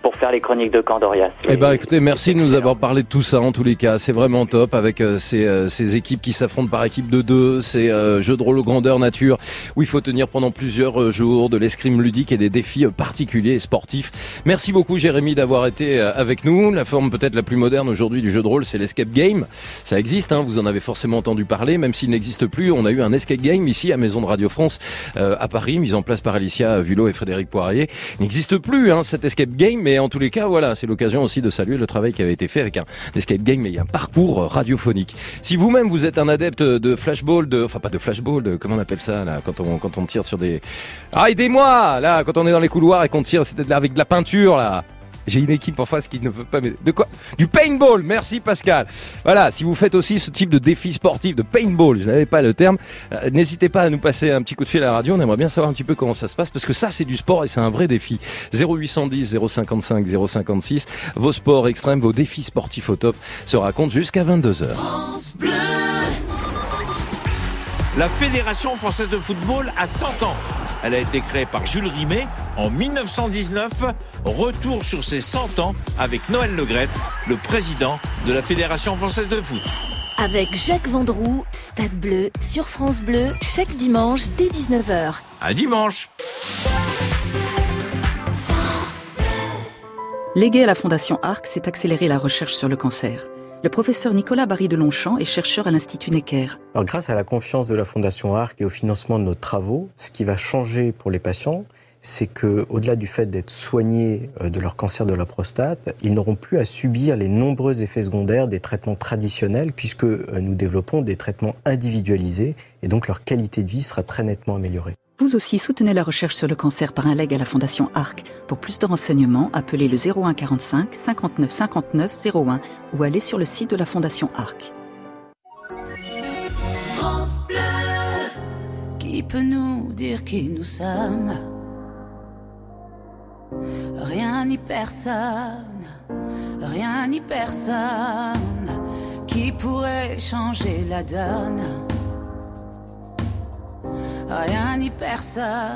pour faire les chroniques de Candoria. Eh ben, écoutez, merci de nous avoir parlé de tout ça en tous les cas. C'est vraiment top avec euh, ces, euh, ces équipes qui s'affrontent par équipe de deux, ces euh, jeux de rôle grandeur nature où il faut tenir pendant plusieurs euh, jours, de l'escrime ludique et des défis euh, particuliers et sportifs. Merci beaucoup Jérémy d'avoir été euh, avec nous. La forme peut-être la plus moderne aujourd'hui du jeu de rôle, c'est l'escape game. Ça existe, hein, vous en avez forcément entendu parler, même s'il n'existe plus. On a eu un escape game ici à Maison de Radio France à Paris, mise en place par Alicia Vulot et Frédéric Poirier. Il n'existe plus hein, cet escape game, mais en tous les cas, voilà, c'est l'occasion aussi de saluer le travail qui avait été fait avec un escape game, mais il y a un parcours euh, radiophonique. Si vous-même vous êtes un adepte de flashball, de, enfin pas de flashball, de, comment on appelle ça là, quand on quand on tire sur des, ah aidez-moi là, quand on est dans les couloirs et qu'on tire, avec de la peinture là. J'ai une équipe en face qui ne veut pas m'aider. De quoi? Du paintball. Merci Pascal. Voilà, si vous faites aussi ce type de défi sportif de paintball, je n'avais pas le terme, euh, n'hésitez pas à nous passer un petit coup de fil à la radio. On aimerait bien savoir un petit peu comment ça se passe parce que ça c'est du sport et c'est un vrai défi. 0810 055 056. Vos sports extrêmes, vos défis sportifs au top se racontent jusqu'à 22h. La Fédération française de football a 100 ans. Elle a été créée par Jules Rimet en 1919. Retour sur ses 100 ans avec Noël Legrette, le président de la Fédération française de foot. Avec Jacques Vendroux, Stade Bleu, sur France Bleu, chaque dimanche dès 19h. À dimanche. Légué à la Fondation ARC, c'est accélérer la recherche sur le cancer. Le professeur Nicolas Barry de Longchamp est chercheur à l'Institut Necker. Grâce à la confiance de la Fondation ARC et au financement de nos travaux, ce qui va changer pour les patients, c'est que, au-delà du fait d'être soignés euh, de leur cancer de la prostate, ils n'auront plus à subir les nombreux effets secondaires des traitements traditionnels, puisque euh, nous développons des traitements individualisés, et donc leur qualité de vie sera très nettement améliorée. Vous aussi soutenez la recherche sur le cancer par un leg à la Fondation ARC. Pour plus de renseignements, appelez le 01 45 59 59 01 ou allez sur le site de la Fondation ARC. France Bleu. Qui peut nous dire qui nous sommes? Rien ni personne, rien ni personne qui pourrait changer la donne. Rien ni personne,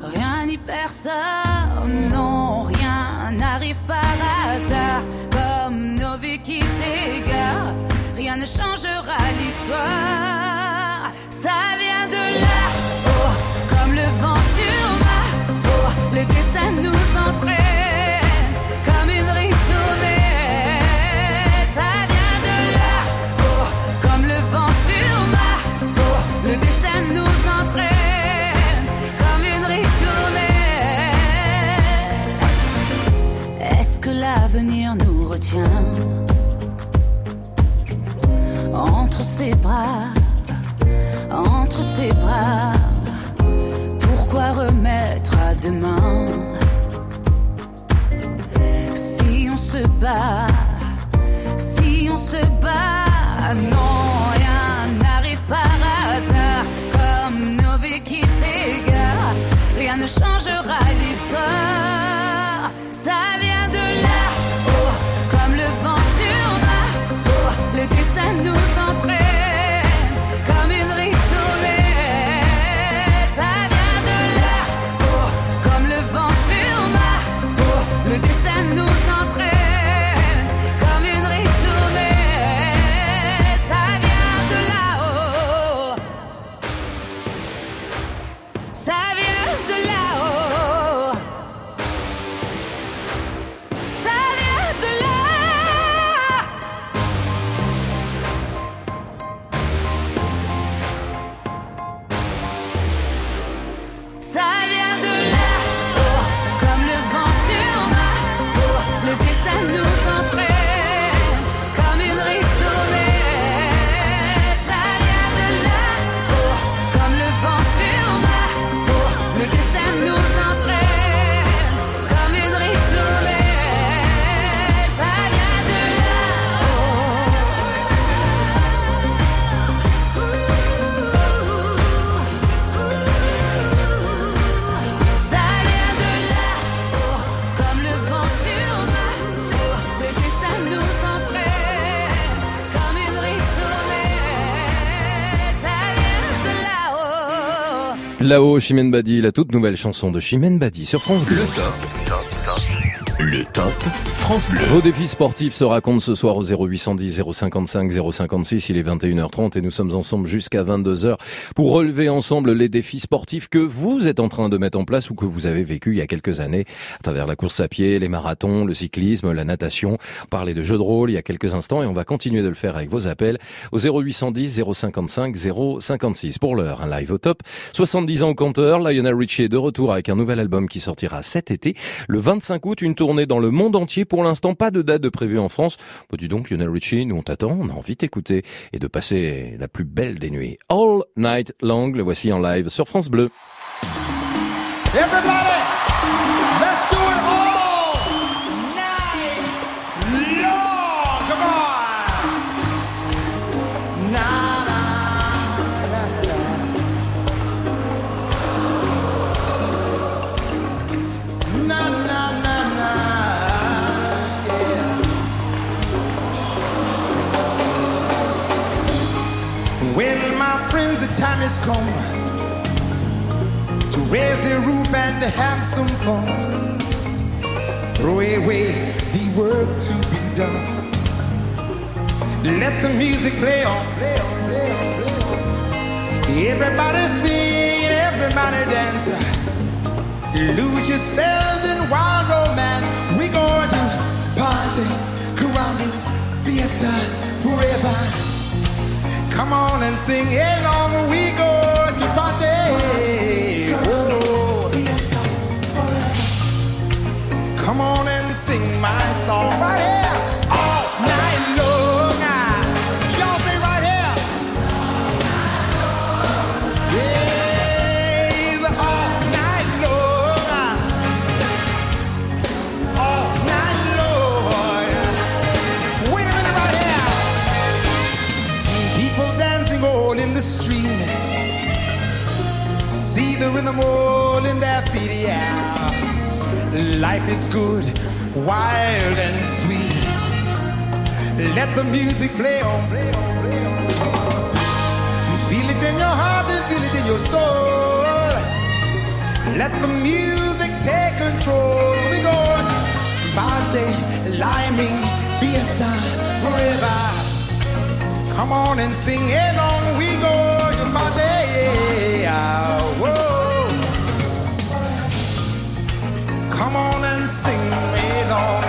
rien ni personne, non, rien n'arrive par hasard, comme nos vies qui s'égarent, rien ne changera l'histoire, ça vient de là, oh, comme le vent sur ma le destin nous entraîne, entre ses bras, entre ses bras? Pourquoi remettre à demain si on se bat, si on se bat? Non, rien n'arrive par hasard, comme nos qui s'égarent. Rien ne changera l'histoire. Là-haut. Chimène Badi, la toute nouvelle chanson de Chimène Badi sur France Bleu. Le top. Le top Vos défis sportifs se racontent ce soir au 0810 055 056. Il est 21h30 et nous sommes ensemble jusqu'à 22h pour relever ensemble les défis sportifs que vous êtes en train de mettre en place ou que vous avez vécu il y a quelques années à travers la course à pied, les marathons, le cyclisme, la natation. On parlait de jeux de rôle il y a quelques instants et on va continuer de le faire avec vos appels au 0810 055 056. Pour l'heure, un live au top. 70 ans au compteur, Lionel Richie est de retour avec un nouvel album qui sortira cet été. Le 25 août, une tournée dans le monde entier. Pour l'instant, pas de date de prévue en France. Bah, dis donc, Lionel Richie, nous on t'attend, on a envie d'écouter et de passer la plus belle des nuits. All Night Long, le voici en live sur France Bleu. Has come to raise the roof and have some fun. Throw away the work to be done. Let the music play on, play on, play on, play on. Everybody sing, everybody dance. Lose yourselves in wild Come on and sing along. We go to party. Come on and sing my song See the rhythm all in their feet, yeah. Life is good, wild and sweet. Let the music play on, play on, play on. Feel it in your heart and feel it in your soul. Let the music take control. We go to party, liming, fiesta, forever. Come on and sing along. We go to party. Whoa. Come on and sing along. All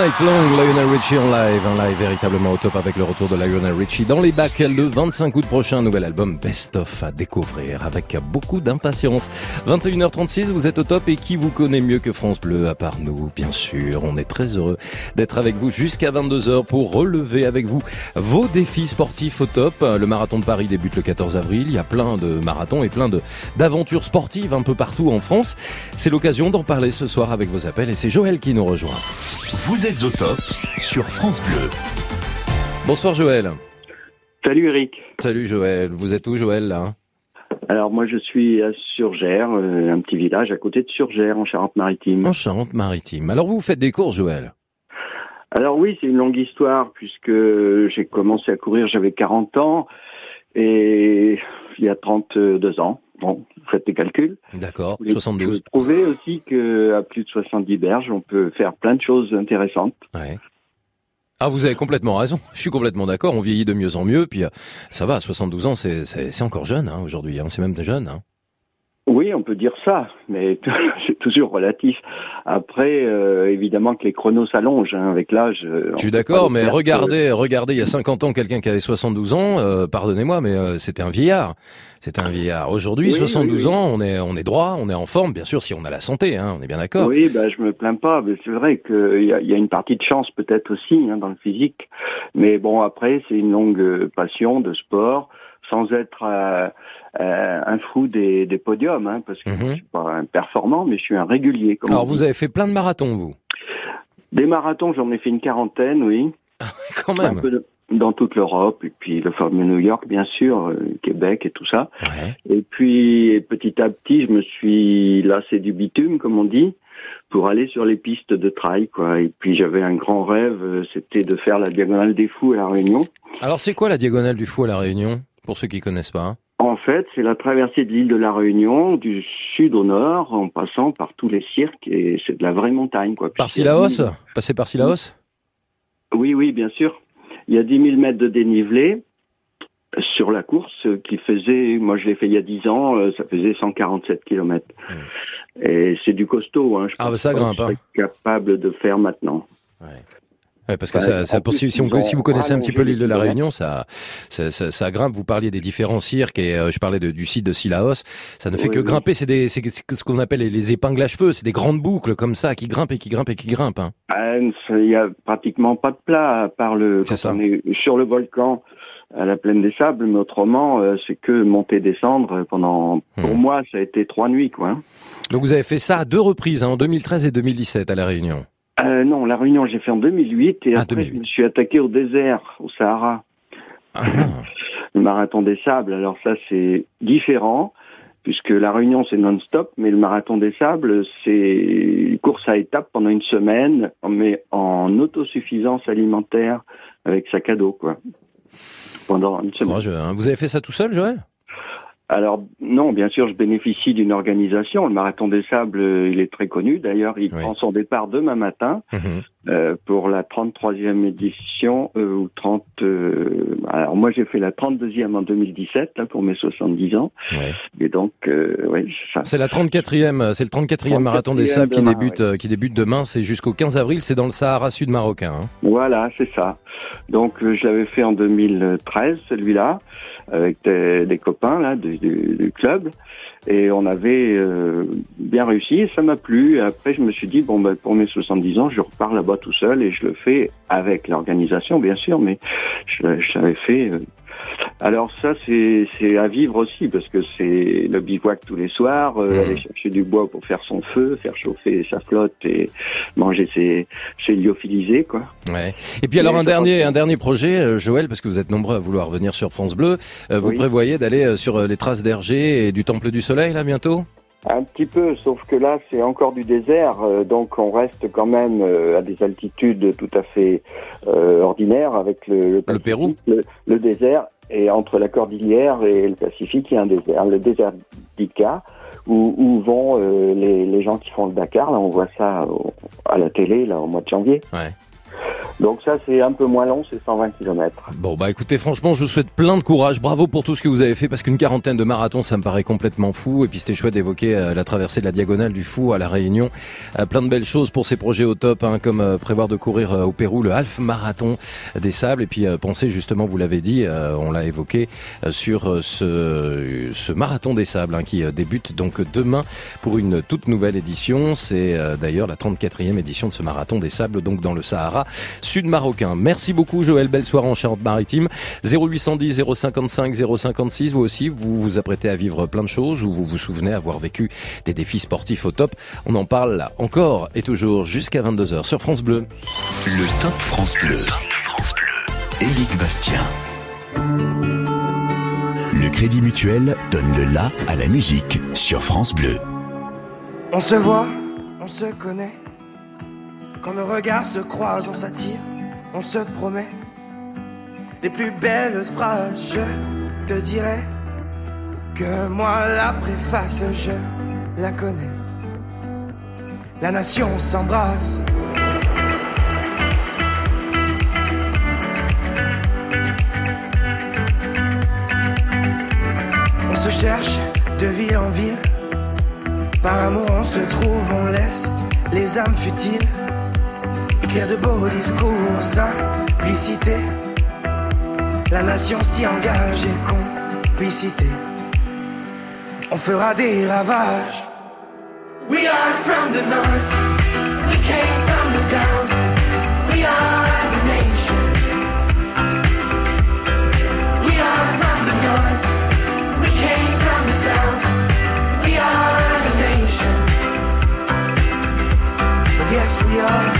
Night Long, Lionel Richie en live, un live véritablement au top avec le retour de Lionel Richie dans les bacs le 25 août prochain, nouvel album Best of à découvrir avec beaucoup d'impatience. 21h36, vous êtes au top et qui vous connaît mieux que France Bleu à part nous, bien sûr. On est très heureux d'être avec vous jusqu'à 22h pour relever avec vous vos défis sportifs au top. Le marathon de Paris débute le 14 avril, il y a plein de marathons et plein de d'aventures sportives un peu partout en France. C'est l'occasion d'en parler ce soir avec vos appels et c'est Joël qui nous rejoint. Au top sur France Bleu. Bonsoir Joël. Salut Eric. Salut Joël. Vous êtes où Joël là? Alors moi je suis à Surgères, euh, un petit village à côté de Surgères en Charente-Maritime. En Charente-Maritime. Alors vous vous faites des courses Joël? Alors oui, c'est une longue histoire puisque j'ai commencé à courir, j'avais 40 ans et il y a 32 ans. Bon, vous faites des calculs. D'accord, Vous 72. trouvez aussi que à plus de 70 berges, on peut faire plein de choses intéressantes. Ouais. Ah, vous avez complètement raison. Je suis complètement d'accord. On vieillit de mieux en mieux. Puis euh, ça va, 72 ans, c'est encore jeune hein, aujourd'hui. hein. C'est même jeune. Hein. Oui, on peut dire ça, mais c'est toujours relatif. Après, euh, évidemment que les chronos s'allongent hein, avec l'âge. euh, Je suis d'accord, mais que- regardez, regardez, il y a 50 ans, quelqu'un qui avait 72 ans, euh, pardonnez-moi, mais euh, c'était un vieillard. C'était un vieillard. Aujourd'hui, Oui, 72 oui, oui. ans, on est, on est droit, on est en forme, bien sûr, si on a la santé, hein, on est bien d'accord. Oui, bah, je me plains pas, mais c'est vrai qu'il y y a une partie de chance peut-être aussi hein, dans le physique. Mais bon, après, c'est une longue passion de sport, sans être euh, euh, un fou des, des podiums, hein, parce que je suis pas un performant, mais je suis un régulier. Comme. Alors, vous avez fait plein de marathons, vous Des marathons, j'en ai fait une quarantaine, oui. Quand même. Un peu de- dans toute l'Europe, et puis le fameux New York, bien sûr, euh, Québec et tout ça. Et puis, petit à petit, je me suis lassé du bitume, comme on dit, pour aller sur les pistes de trail, quoi. Et puis, j'avais un grand rêve, c'était de faire la diagonale des fous à La Réunion. Alors, c'est quoi la diagonale du fou à la Réunion, pour ceux qui connaissent pas hein En fait, c'est la traversée de l'île de la Réunion, du sud au nord, en passant par tous les cirques, et c'est de la vraie montagne, quoi. Par Sillaos 10 000 Passer par Sillaos Oui, oui, bien sûr. Il y a 10 000 mètres de dénivelé sur la course qui faisait, moi je l'ai fait il y a 10 ans, euh, ça faisait 147 kilomètres. Et c'est du costaud. Hein. Je Ah, pense bah, ça pas que grimpe, je serais capable de faire maintenant. Ouais, parce que Ouais, ça, ça pour- plus, si, si on- ils ont si vous connaissez un petit peu l'île de la Réunion, ça, ça, ça, ça grimpe. Vous parliez des différents cirques et euh, je parlais de- du site de Sillaos. Ça ne fait Oui, que oui. grimper. C'est ce qu'on appelle les, les épingles à cheveux. C'est des grandes boucles comme ça qui grimpent et qui grimpent et qui grimpent. hein. Ah, Il y a pratiquement pas de plat à part le quand on est sur le volcan à la plaine des sables, mais autrement euh, c'est que monter descendre pendant pour Hmm. moi ça a été trois nuits quoi. Donc vous avez fait ça à deux reprises, hein, en 2013 et 2017 à la Réunion. Euh, non, la Réunion j'ai fait en 2008 et après je me suis attaqué au désert, au Sahara. le marathon des sables, alors ça c'est différent puisque la Réunion c'est non-stop, mais le marathon des sables c'est une course à étapes pendant une semaine, mais en autosuffisance alimentaire avec sac à dos quoi. Pendant une semaine. Courageux, hein. Vous avez fait ça tout seul, Joël? Alors non, bien sûr, je bénéficie d'une organisation. Le Marathon des Sables, euh, il est très connu. D'ailleurs, il prend son départ demain matin euh, pour la 33e édition euh, ou 30. euh, alors moi, j'ai fait la 32e en 2017 là, pour mes 70 ans. Et donc, oui, ça. C'est la 34e, c'est le 34e marathon des 34e sables qui débute, qui débute demain. C'est jusqu'au 15 avril. C'est dans le Sahara sud marocain. hein. Voilà, c'est ça. Donc je l'avais fait en 2013, celui-là, avec des, des copains là du, du- du club, et on avait euh, bien réussi. Et ça m'a plu. Et après, je me suis dit bon, ben, pour mes 70 ans, je repars là-bas tout seul et je le fais avec l'organisation, bien sûr, mais je, je l'avais fait. Alors ça, c'est à vivre aussi parce que c'est le bivouac tous les soirs, euh, aller chercher du bois pour faire son feu, faire chauffer sa flotte et manger ses, ses lyophilisés, quoi. Ouais. Et puis alors un dernier, un dernier projet, euh, Joël, parce que vous êtes nombreux à vouloir venir sur France Bleu. euh, vous Oui. prévoyez d'aller sur les traces d'Hergé et du Temple du Soleil là bientôt? Un petit peu, sauf que là, c'est encore du désert, euh, donc on reste quand même euh, à des altitudes tout à fait euh, ordinaires avec le, le, Pérou, le, le désert, et entre la Cordillère et le Pacifique, il y a un désert, le désert d'Ica, où, où vont euh, les, les gens qui font le Dakar. Là, on voit ça au- à la télé là au mois de janvier. Ouais. Donc ça, c'est un peu moins long, c'est 120 km. Bon bah écoutez franchement je vous souhaite plein de courage, bravo pour tout ce que vous avez fait parce qu'une quarantaine de marathons ça me paraît complètement fou. Et puis c'était chouette d'évoquer euh, la traversée de la diagonale du fou à la Réunion, Euh, plein de belles choses pour ces projets au top hein, comme euh, prévoir de courir au Pérou le half marathon des sables. Et puis penser justement vous l'avez dit, on l'a évoqué sur ce, marathon des sables hein, qui débute donc demain pour une toute nouvelle édition, c'est d'ailleurs la 34e édition de ce marathon des sables donc dans le Sahara sud marocain. Merci beaucoup Joël, belle soirée en Charente-Maritime. 0810 055 056, vous aussi vous vous apprêtez à vivre plein de choses ou vous vous souvenez avoir vécu des défis sportifs au top. On en parle là encore et toujours jusqu'à 22h sur France Bleu. Le Top France Bleu. Éric Bastien. Le Crédit Mutuel donne le la à la musique sur France Bleu. On se voit, on se connaît. Quand nos regards se croisent, on s'attire, on se promet. Les plus belles phrases, je te dirai que moi la préface, je la connais. La nation s'embrasse. On se cherche de ville en ville. Par amour on se trouve, on laisse les âmes futiles écrire de beaux discours, simplicité. La nation s'y engage et complicité. On fera des ravages. We are from the north, we came from the south, we are the nation. We are from the north, we came from the south, we are the nation. Yes, we are.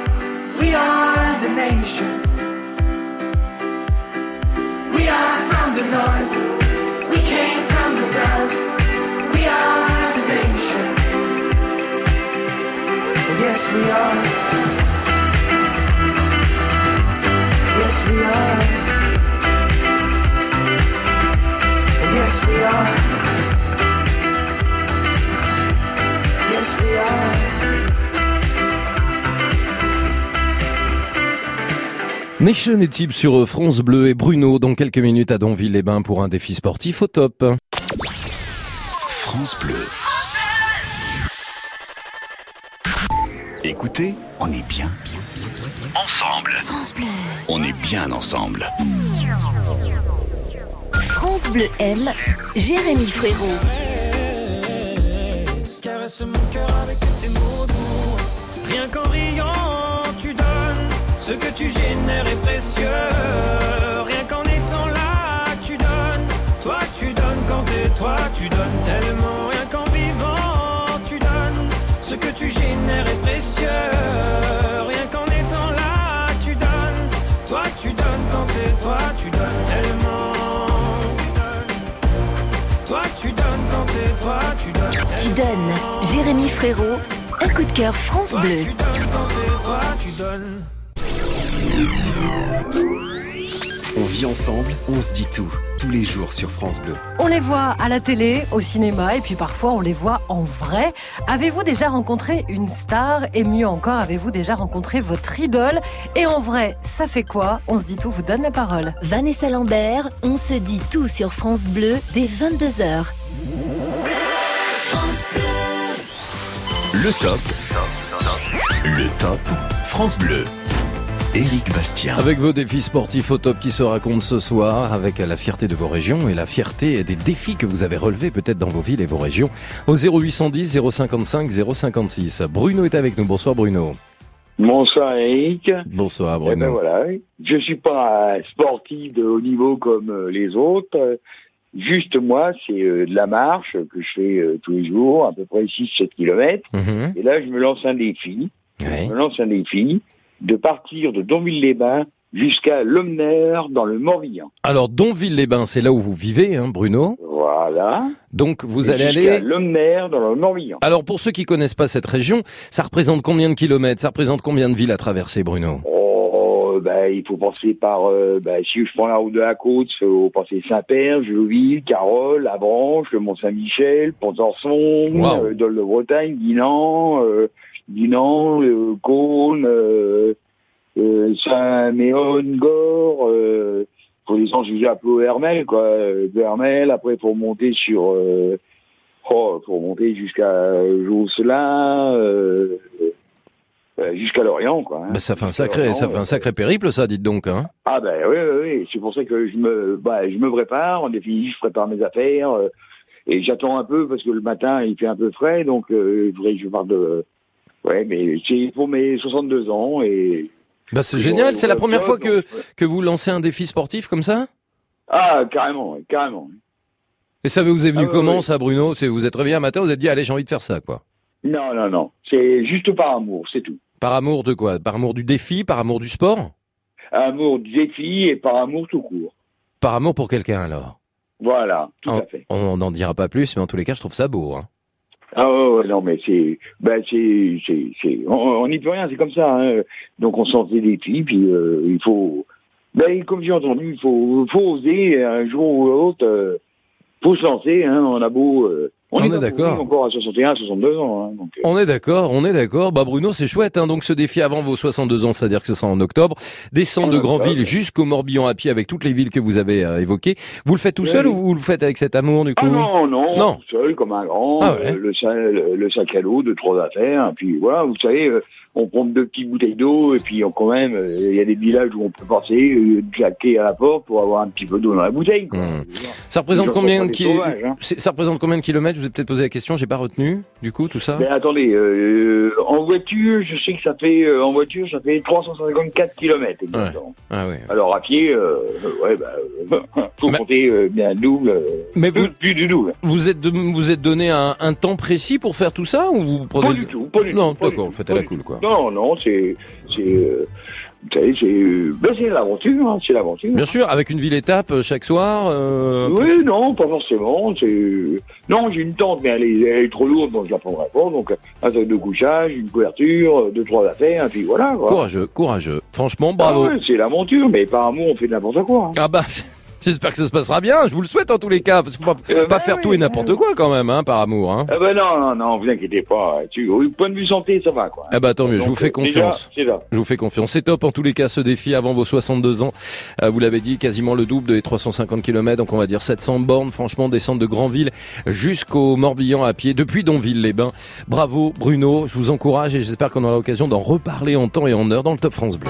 we are the nation. We are from the north, we came from the south, we are the nation. Yes, we are. Yes, we are. Yes, we are. Nation est type sur France Bleu et Bruno dans quelques minutes à Donville-les-Bains pour un défi sportif au top. France Bleu. Écoutez, on est bien. Ensemble. France Bleu. On est bien ensemble. France Bleu aime Jérémy Frérot. Caresse mon cœur avec tes mots doux. Rien qu'en riant. Ce que tu génères est précieux. Rien qu'en étant là, tu donnes. Toi, tu donnes quand t'es toi, tu donnes tellement. Rien qu'en vivant, tu donnes. Ce que tu génères est précieux. Rien qu'en étant là, tu donnes. Toi, tu donnes quand t'es toi, tu donnes tellement. Toi, tu donnes quand t'es toi, tu donnes. Tu donnes Jérémy Frérot, un coup de cœur France Bleu. Toi, tu donnes. On vit ensemble, on se dit tout, tous les jours sur France Bleu. On les voit à la télé, au cinéma et puis parfois on les voit en vrai. Avez-vous déjà rencontré une star et mieux encore, avez-vous déjà rencontré votre idole Et en vrai, ça fait quoi On se dit tout, vous donne la parole. Vanessa Lambert, on se dit tout sur France Bleu dès 22h. Le top. Le top. France Bleu. Éric Bastien. Avec vos défis sportifs au top qui se racontent ce soir, avec la fierté de vos régions et la fierté des défis que vous avez relevés peut-être dans vos villes et vos régions, au 0810 055 056. Bruno est avec nous. Bonsoir Bruno. Bonsoir Eric. Bonsoir Eh ben Bruno. voilà, je suis pas un sportif de haut niveau comme euh, les autres. Juste moi, c'est euh, de la marche que je fais euh, tous les jours, à peu près 6-7 kilomètres. Mhm. Et là, je me lance un défi. Je me lance un défi de partir de Donville-les-Bains jusqu'à Lomner dans le Morbihan. Alors Donville-les-Bains, c'est là où vous vivez, hein, Bruno? Voilà. Donc vous Et allez aller. Lomner dans le Morbihan. Alors pour ceux qui connaissent pas cette région, ça représente combien de kilomètres? Ça représente combien de villes à traverser, Bruno? Oh, ben, il faut passer par, euh, ben, si je prends la route de la côte, il faut passer Saint-Père, Joville, Carole, le Mont-Saint-Michel, Pont-Orson, Wow. euh, Dole de Bretagne, Dinan, euh, Dinan, euh, Cône, euh, euh, Saint-Méon, Gore, euh, faut descendre jusqu'à Pau Hermel, quoi, euh, Pau Hermel, après faut monter sur, oh, faut monter jusqu'à Josselin, jusqu'à Lorient, quoi. hein. Bah, ça fait un sacré, ça fait un sacré périple, ça, dites donc. Hein Ah ben oui, oui, oui. C'est pour ça que je me, bah, je me prépare. En définitive, je prépare mes affaires et j'attends un peu parce que le matin il fait un peu frais, donc euh, il faudrait que je parte de. Ouais, mais c'est pour mes 62 ans et. bah, c'est génial. C'est la première fois que que vous lancez un défi sportif comme ça? Ah carrément, carrément. Et ça vous est venu Ah ouais, comment, ouais. ça, Bruno? Vous êtes réveillé un matin, vous êtes dit allez, j'ai envie de faire ça, quoi. Non, non, non. C'est juste par amour, c'est tout. Par amour de quoi? Par amour du défi, par amour du sport? Amour du défi et par amour tout court. Par amour pour quelqu'un alors? Voilà, tout on, à fait. On n'en dira pas plus, mais en tous les cas, je trouve ça beau. Hein. Ah ouais, non mais c'est ben c'est c'est on n'y peut rien c'est comme ça hein. donc on s'en fait des filles puis euh, il faut ben comme j'ai entendu il faut faut oser un jour ou l'autre euh, faut se lancer hein on a beau euh, on, On est, d'accord. encore à 61 62 ans hein, donc euh, On est d'accord, on est d'accord. Bah Bruno, c'est chouette. Hein. Donc ce défi avant vos 62 ans, c'est-à-dire que ce sera en octobre, descendre En de. Grandville jusqu'au Morbihan à pied avec toutes les villes que vous avez euh, évoquées. Vous le faites tout Oui. seul ou vous le faites avec cet amour du coup? ah non non Non. tout seul comme un grand Ah ouais. euh, le, sac, le, le sac à l'eau de trois affaires et puis voilà vous savez on prend deux petites bouteilles d'eau et puis on, quand même il y a des villages où on peut passer claquer à la porte pour avoir un petit peu d'eau dans la bouteille quoi. Ça représente combien de sauvages, hein. Ça représente combien de kilomètres? Je vous ai peut-être posé la question, j'ai pas retenu. Du coup, tout ça. Mais attendez, euh, en voiture, je sais que ça fait, euh, en voiture, ça fait 354 kilomètres exactement. Ah. Alors à pied, euh, euh, ouais, bah, euh, faut compter euh, bien double, euh, Mais vous, plus du double. Vous êtes de- vous êtes donné un, un temps précis pour faire tout ça ou vous prenez Pas du tout, pas du Non, tout, pas du d'accord, vous faites à la cool quoi. Non, non, c'est, c'est, euh, euh, ben, c'est l'aventure, hein, c'est l'aventure. Bien sûr, avec une ville étape euh, chaque soir. euh, Oui, non, pas forcément. C'est non, j'ai une tente, mais elle est, elle est trop lourde, donc je la prendrai pas. Donc un sac de couchage, une couverture, deux trois affaires, et puis voilà. Quoi. Courageux, courageux. Franchement, bravo. Ah ouais, c'est l'aventure, mais par amour, on fait n'importe quoi. hein. Ah bah, j'espère que ça se passera bien. Je vous le souhaite en tous les cas, parce qu'il faut pas, Euh, pas bah faire oui, tout et n'importe quoi quand même, hein, par amour. Hein. Ah ben non, non, non, vous inquiétez pas. Tu, au point de vue santé, ça va quoi. Ah bah tant mieux, je vous fais euh, confiance. déjà. Je vous fais confiance. C'est top en tous les cas ce défi avant vos 62 ans. Euh, vous l'avez dit, quasiment le double des 350 km, donc on va dire 700 bornes. Franchement, descendre de Grandville jusqu'au Morbihan à pied, depuis Donville-les-Bains. Bravo Bruno, je vous encourage et j'espère qu'on aura l'occasion d'en reparler en temps et en heure dans le Top France Bleu.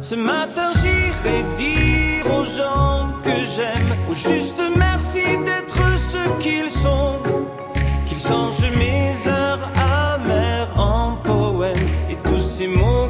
Ce matin j'irai dire aux gens que j'aime, au juste merci d'être ce qu'ils sont, qu'ils change mes heures amères en poèmes et tous ces mots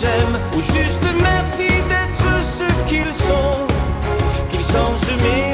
j'aime, ou juste merci d'être ce qu'ils sont, qu'ils changent mes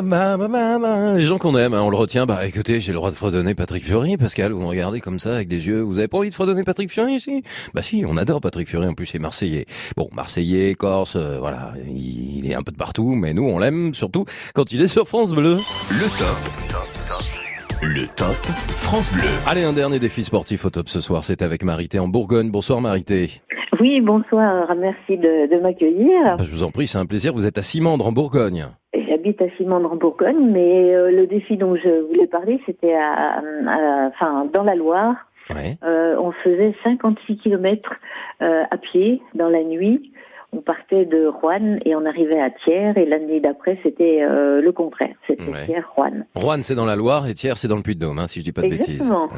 Les gens qu'on aime, hein, on le retient. Bah écoutez, j'ai le droit de fredonner Patrick Fury. Pascal, vous me regardez comme ça avec des yeux. Vous avez pas envie de fredonner Patrick Fury ici Bah si, on adore Patrick Fury. En plus, c'est marseillais. Bon, marseillais, corse, euh, voilà. Il, il est un peu de partout, mais nous, on l'aime surtout quand il est sur France Bleu. Le top. Le top France Bleu. Allez, un dernier défi sportif au top ce soir. C'est avec Marité en Bourgogne. Bonsoir Marité. Oui, bonsoir, merci de, de m'accueillir. Bah, je vous en prie, c'est un plaisir. Vous êtes à Simandre en Bourgogne. J'habite à Simandre en Bourgogne, mais euh, le défi dont je voulais parler, c'était à, à- enfin, dans la Loire. Euh, on faisait 56 kilomètres euh, à pied dans la nuit. On partait de Rouen et on arrivait à Thiers. Et l'année d'après, c'était euh, le contraire. C'était Ouais. Thiers-Rouen. Rouen, c'est dans la Loire et Thiers, c'est dans le Puy-de-Dôme, hein, si je dis pas de bêtises. Exactement.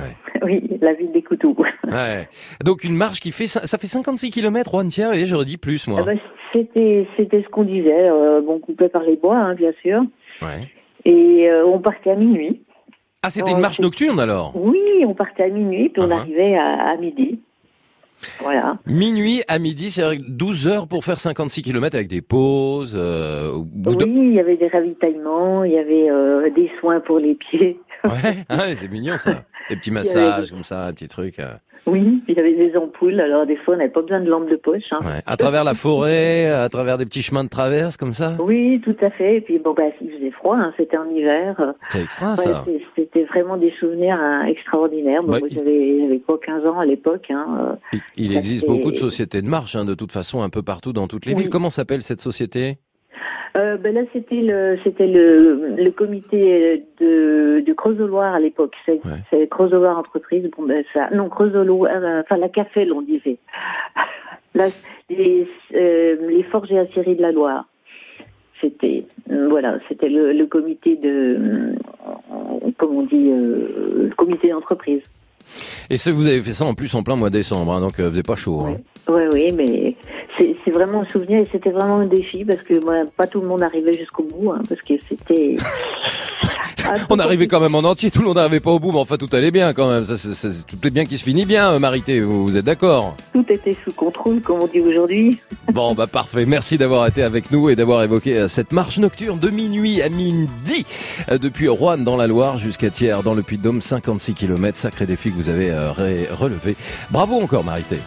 Oui, la ville des couteaux. Ouais. Donc une marche qui fait ça fait 56 km Rouen Thiers et j'aurais dit plus moi. Ah bah, c'était c'était ce qu'on disait. Euh, bon, coupé par les bois, hein, bien sûr. Ouais. Et euh, on partait à minuit. Ah, c'était une marche nocturne alors? Oui, on partait à minuit, puis on arrivait à, à midi. Voilà. Minuit à midi, c'est 12 heures pour faire 56 km avec des pauses. euh, de- Oui, il y avait des ravitaillements, il y avait euh, des soins pour les pieds. Ouais, ah ouais, c'est mignon ça. Des petits avait massages comme ça, des petits trucs. euh. Oui, il y avait des ampoules, alors des fois on n'avait pas besoin de lampe de poche. hein. Ouais. À travers la forêt, à travers des petits chemins de traverse comme ça? Oui, tout à fait. Et puis bon, bah, il faisait froid, hein, c'était en hiver. C'est extra ouais, ça. C'était vraiment des souvenirs hein, extraordinaires. Bon, Ouais. moi, j'avais quoi, 15 ans à l'époque. Euh, Il, existe beaucoup de sociétés de marche, de toute façon, un peu partout dans toutes les Oui. villes. Comment s'appelle cette société? Euh, ben là, c'était le, c'était le, le comité de, de Creusot-Loire à l'époque. C'est, c'est Creusot-Loire Entreprise. Bon, ben ça, non, Creusot-Loire, euh, enfin la Café, on disait. Là, les, euh, les forges et aciéries de la Loire. C'était, euh, voilà, c'était le, le comité de, comment on dit, le comité d'entreprise. Et ça, vous avez fait ça en plus en plein mois de décembre, hein, donc euh, faisait pas chaud. hein. Oui, oui, mais c'est vraiment un souvenir et c'était vraiment un défi parce que moi, pas tout le monde arrivait jusqu'au bout, hein, parce que c'était. On arrivait quand même en entier, tout le monde n'arrivait pas au bout, mais enfin tout allait bien quand même. Ça, c'est- tout est bien qui se finit bien, euh, Marité, vous, vous êtes d'accord? Tout était sous contrôle, comme on dit aujourd'hui. Bon, bah parfait. Merci d'avoir été avec nous et d'avoir évoqué euh, cette marche nocturne de minuit à midi euh, depuis Rouen dans la Loire jusqu'à Thiers dans le Puy-de-Dôme, 56 km. Sacré défi que vous avez relevé. Bravo encore, Marité.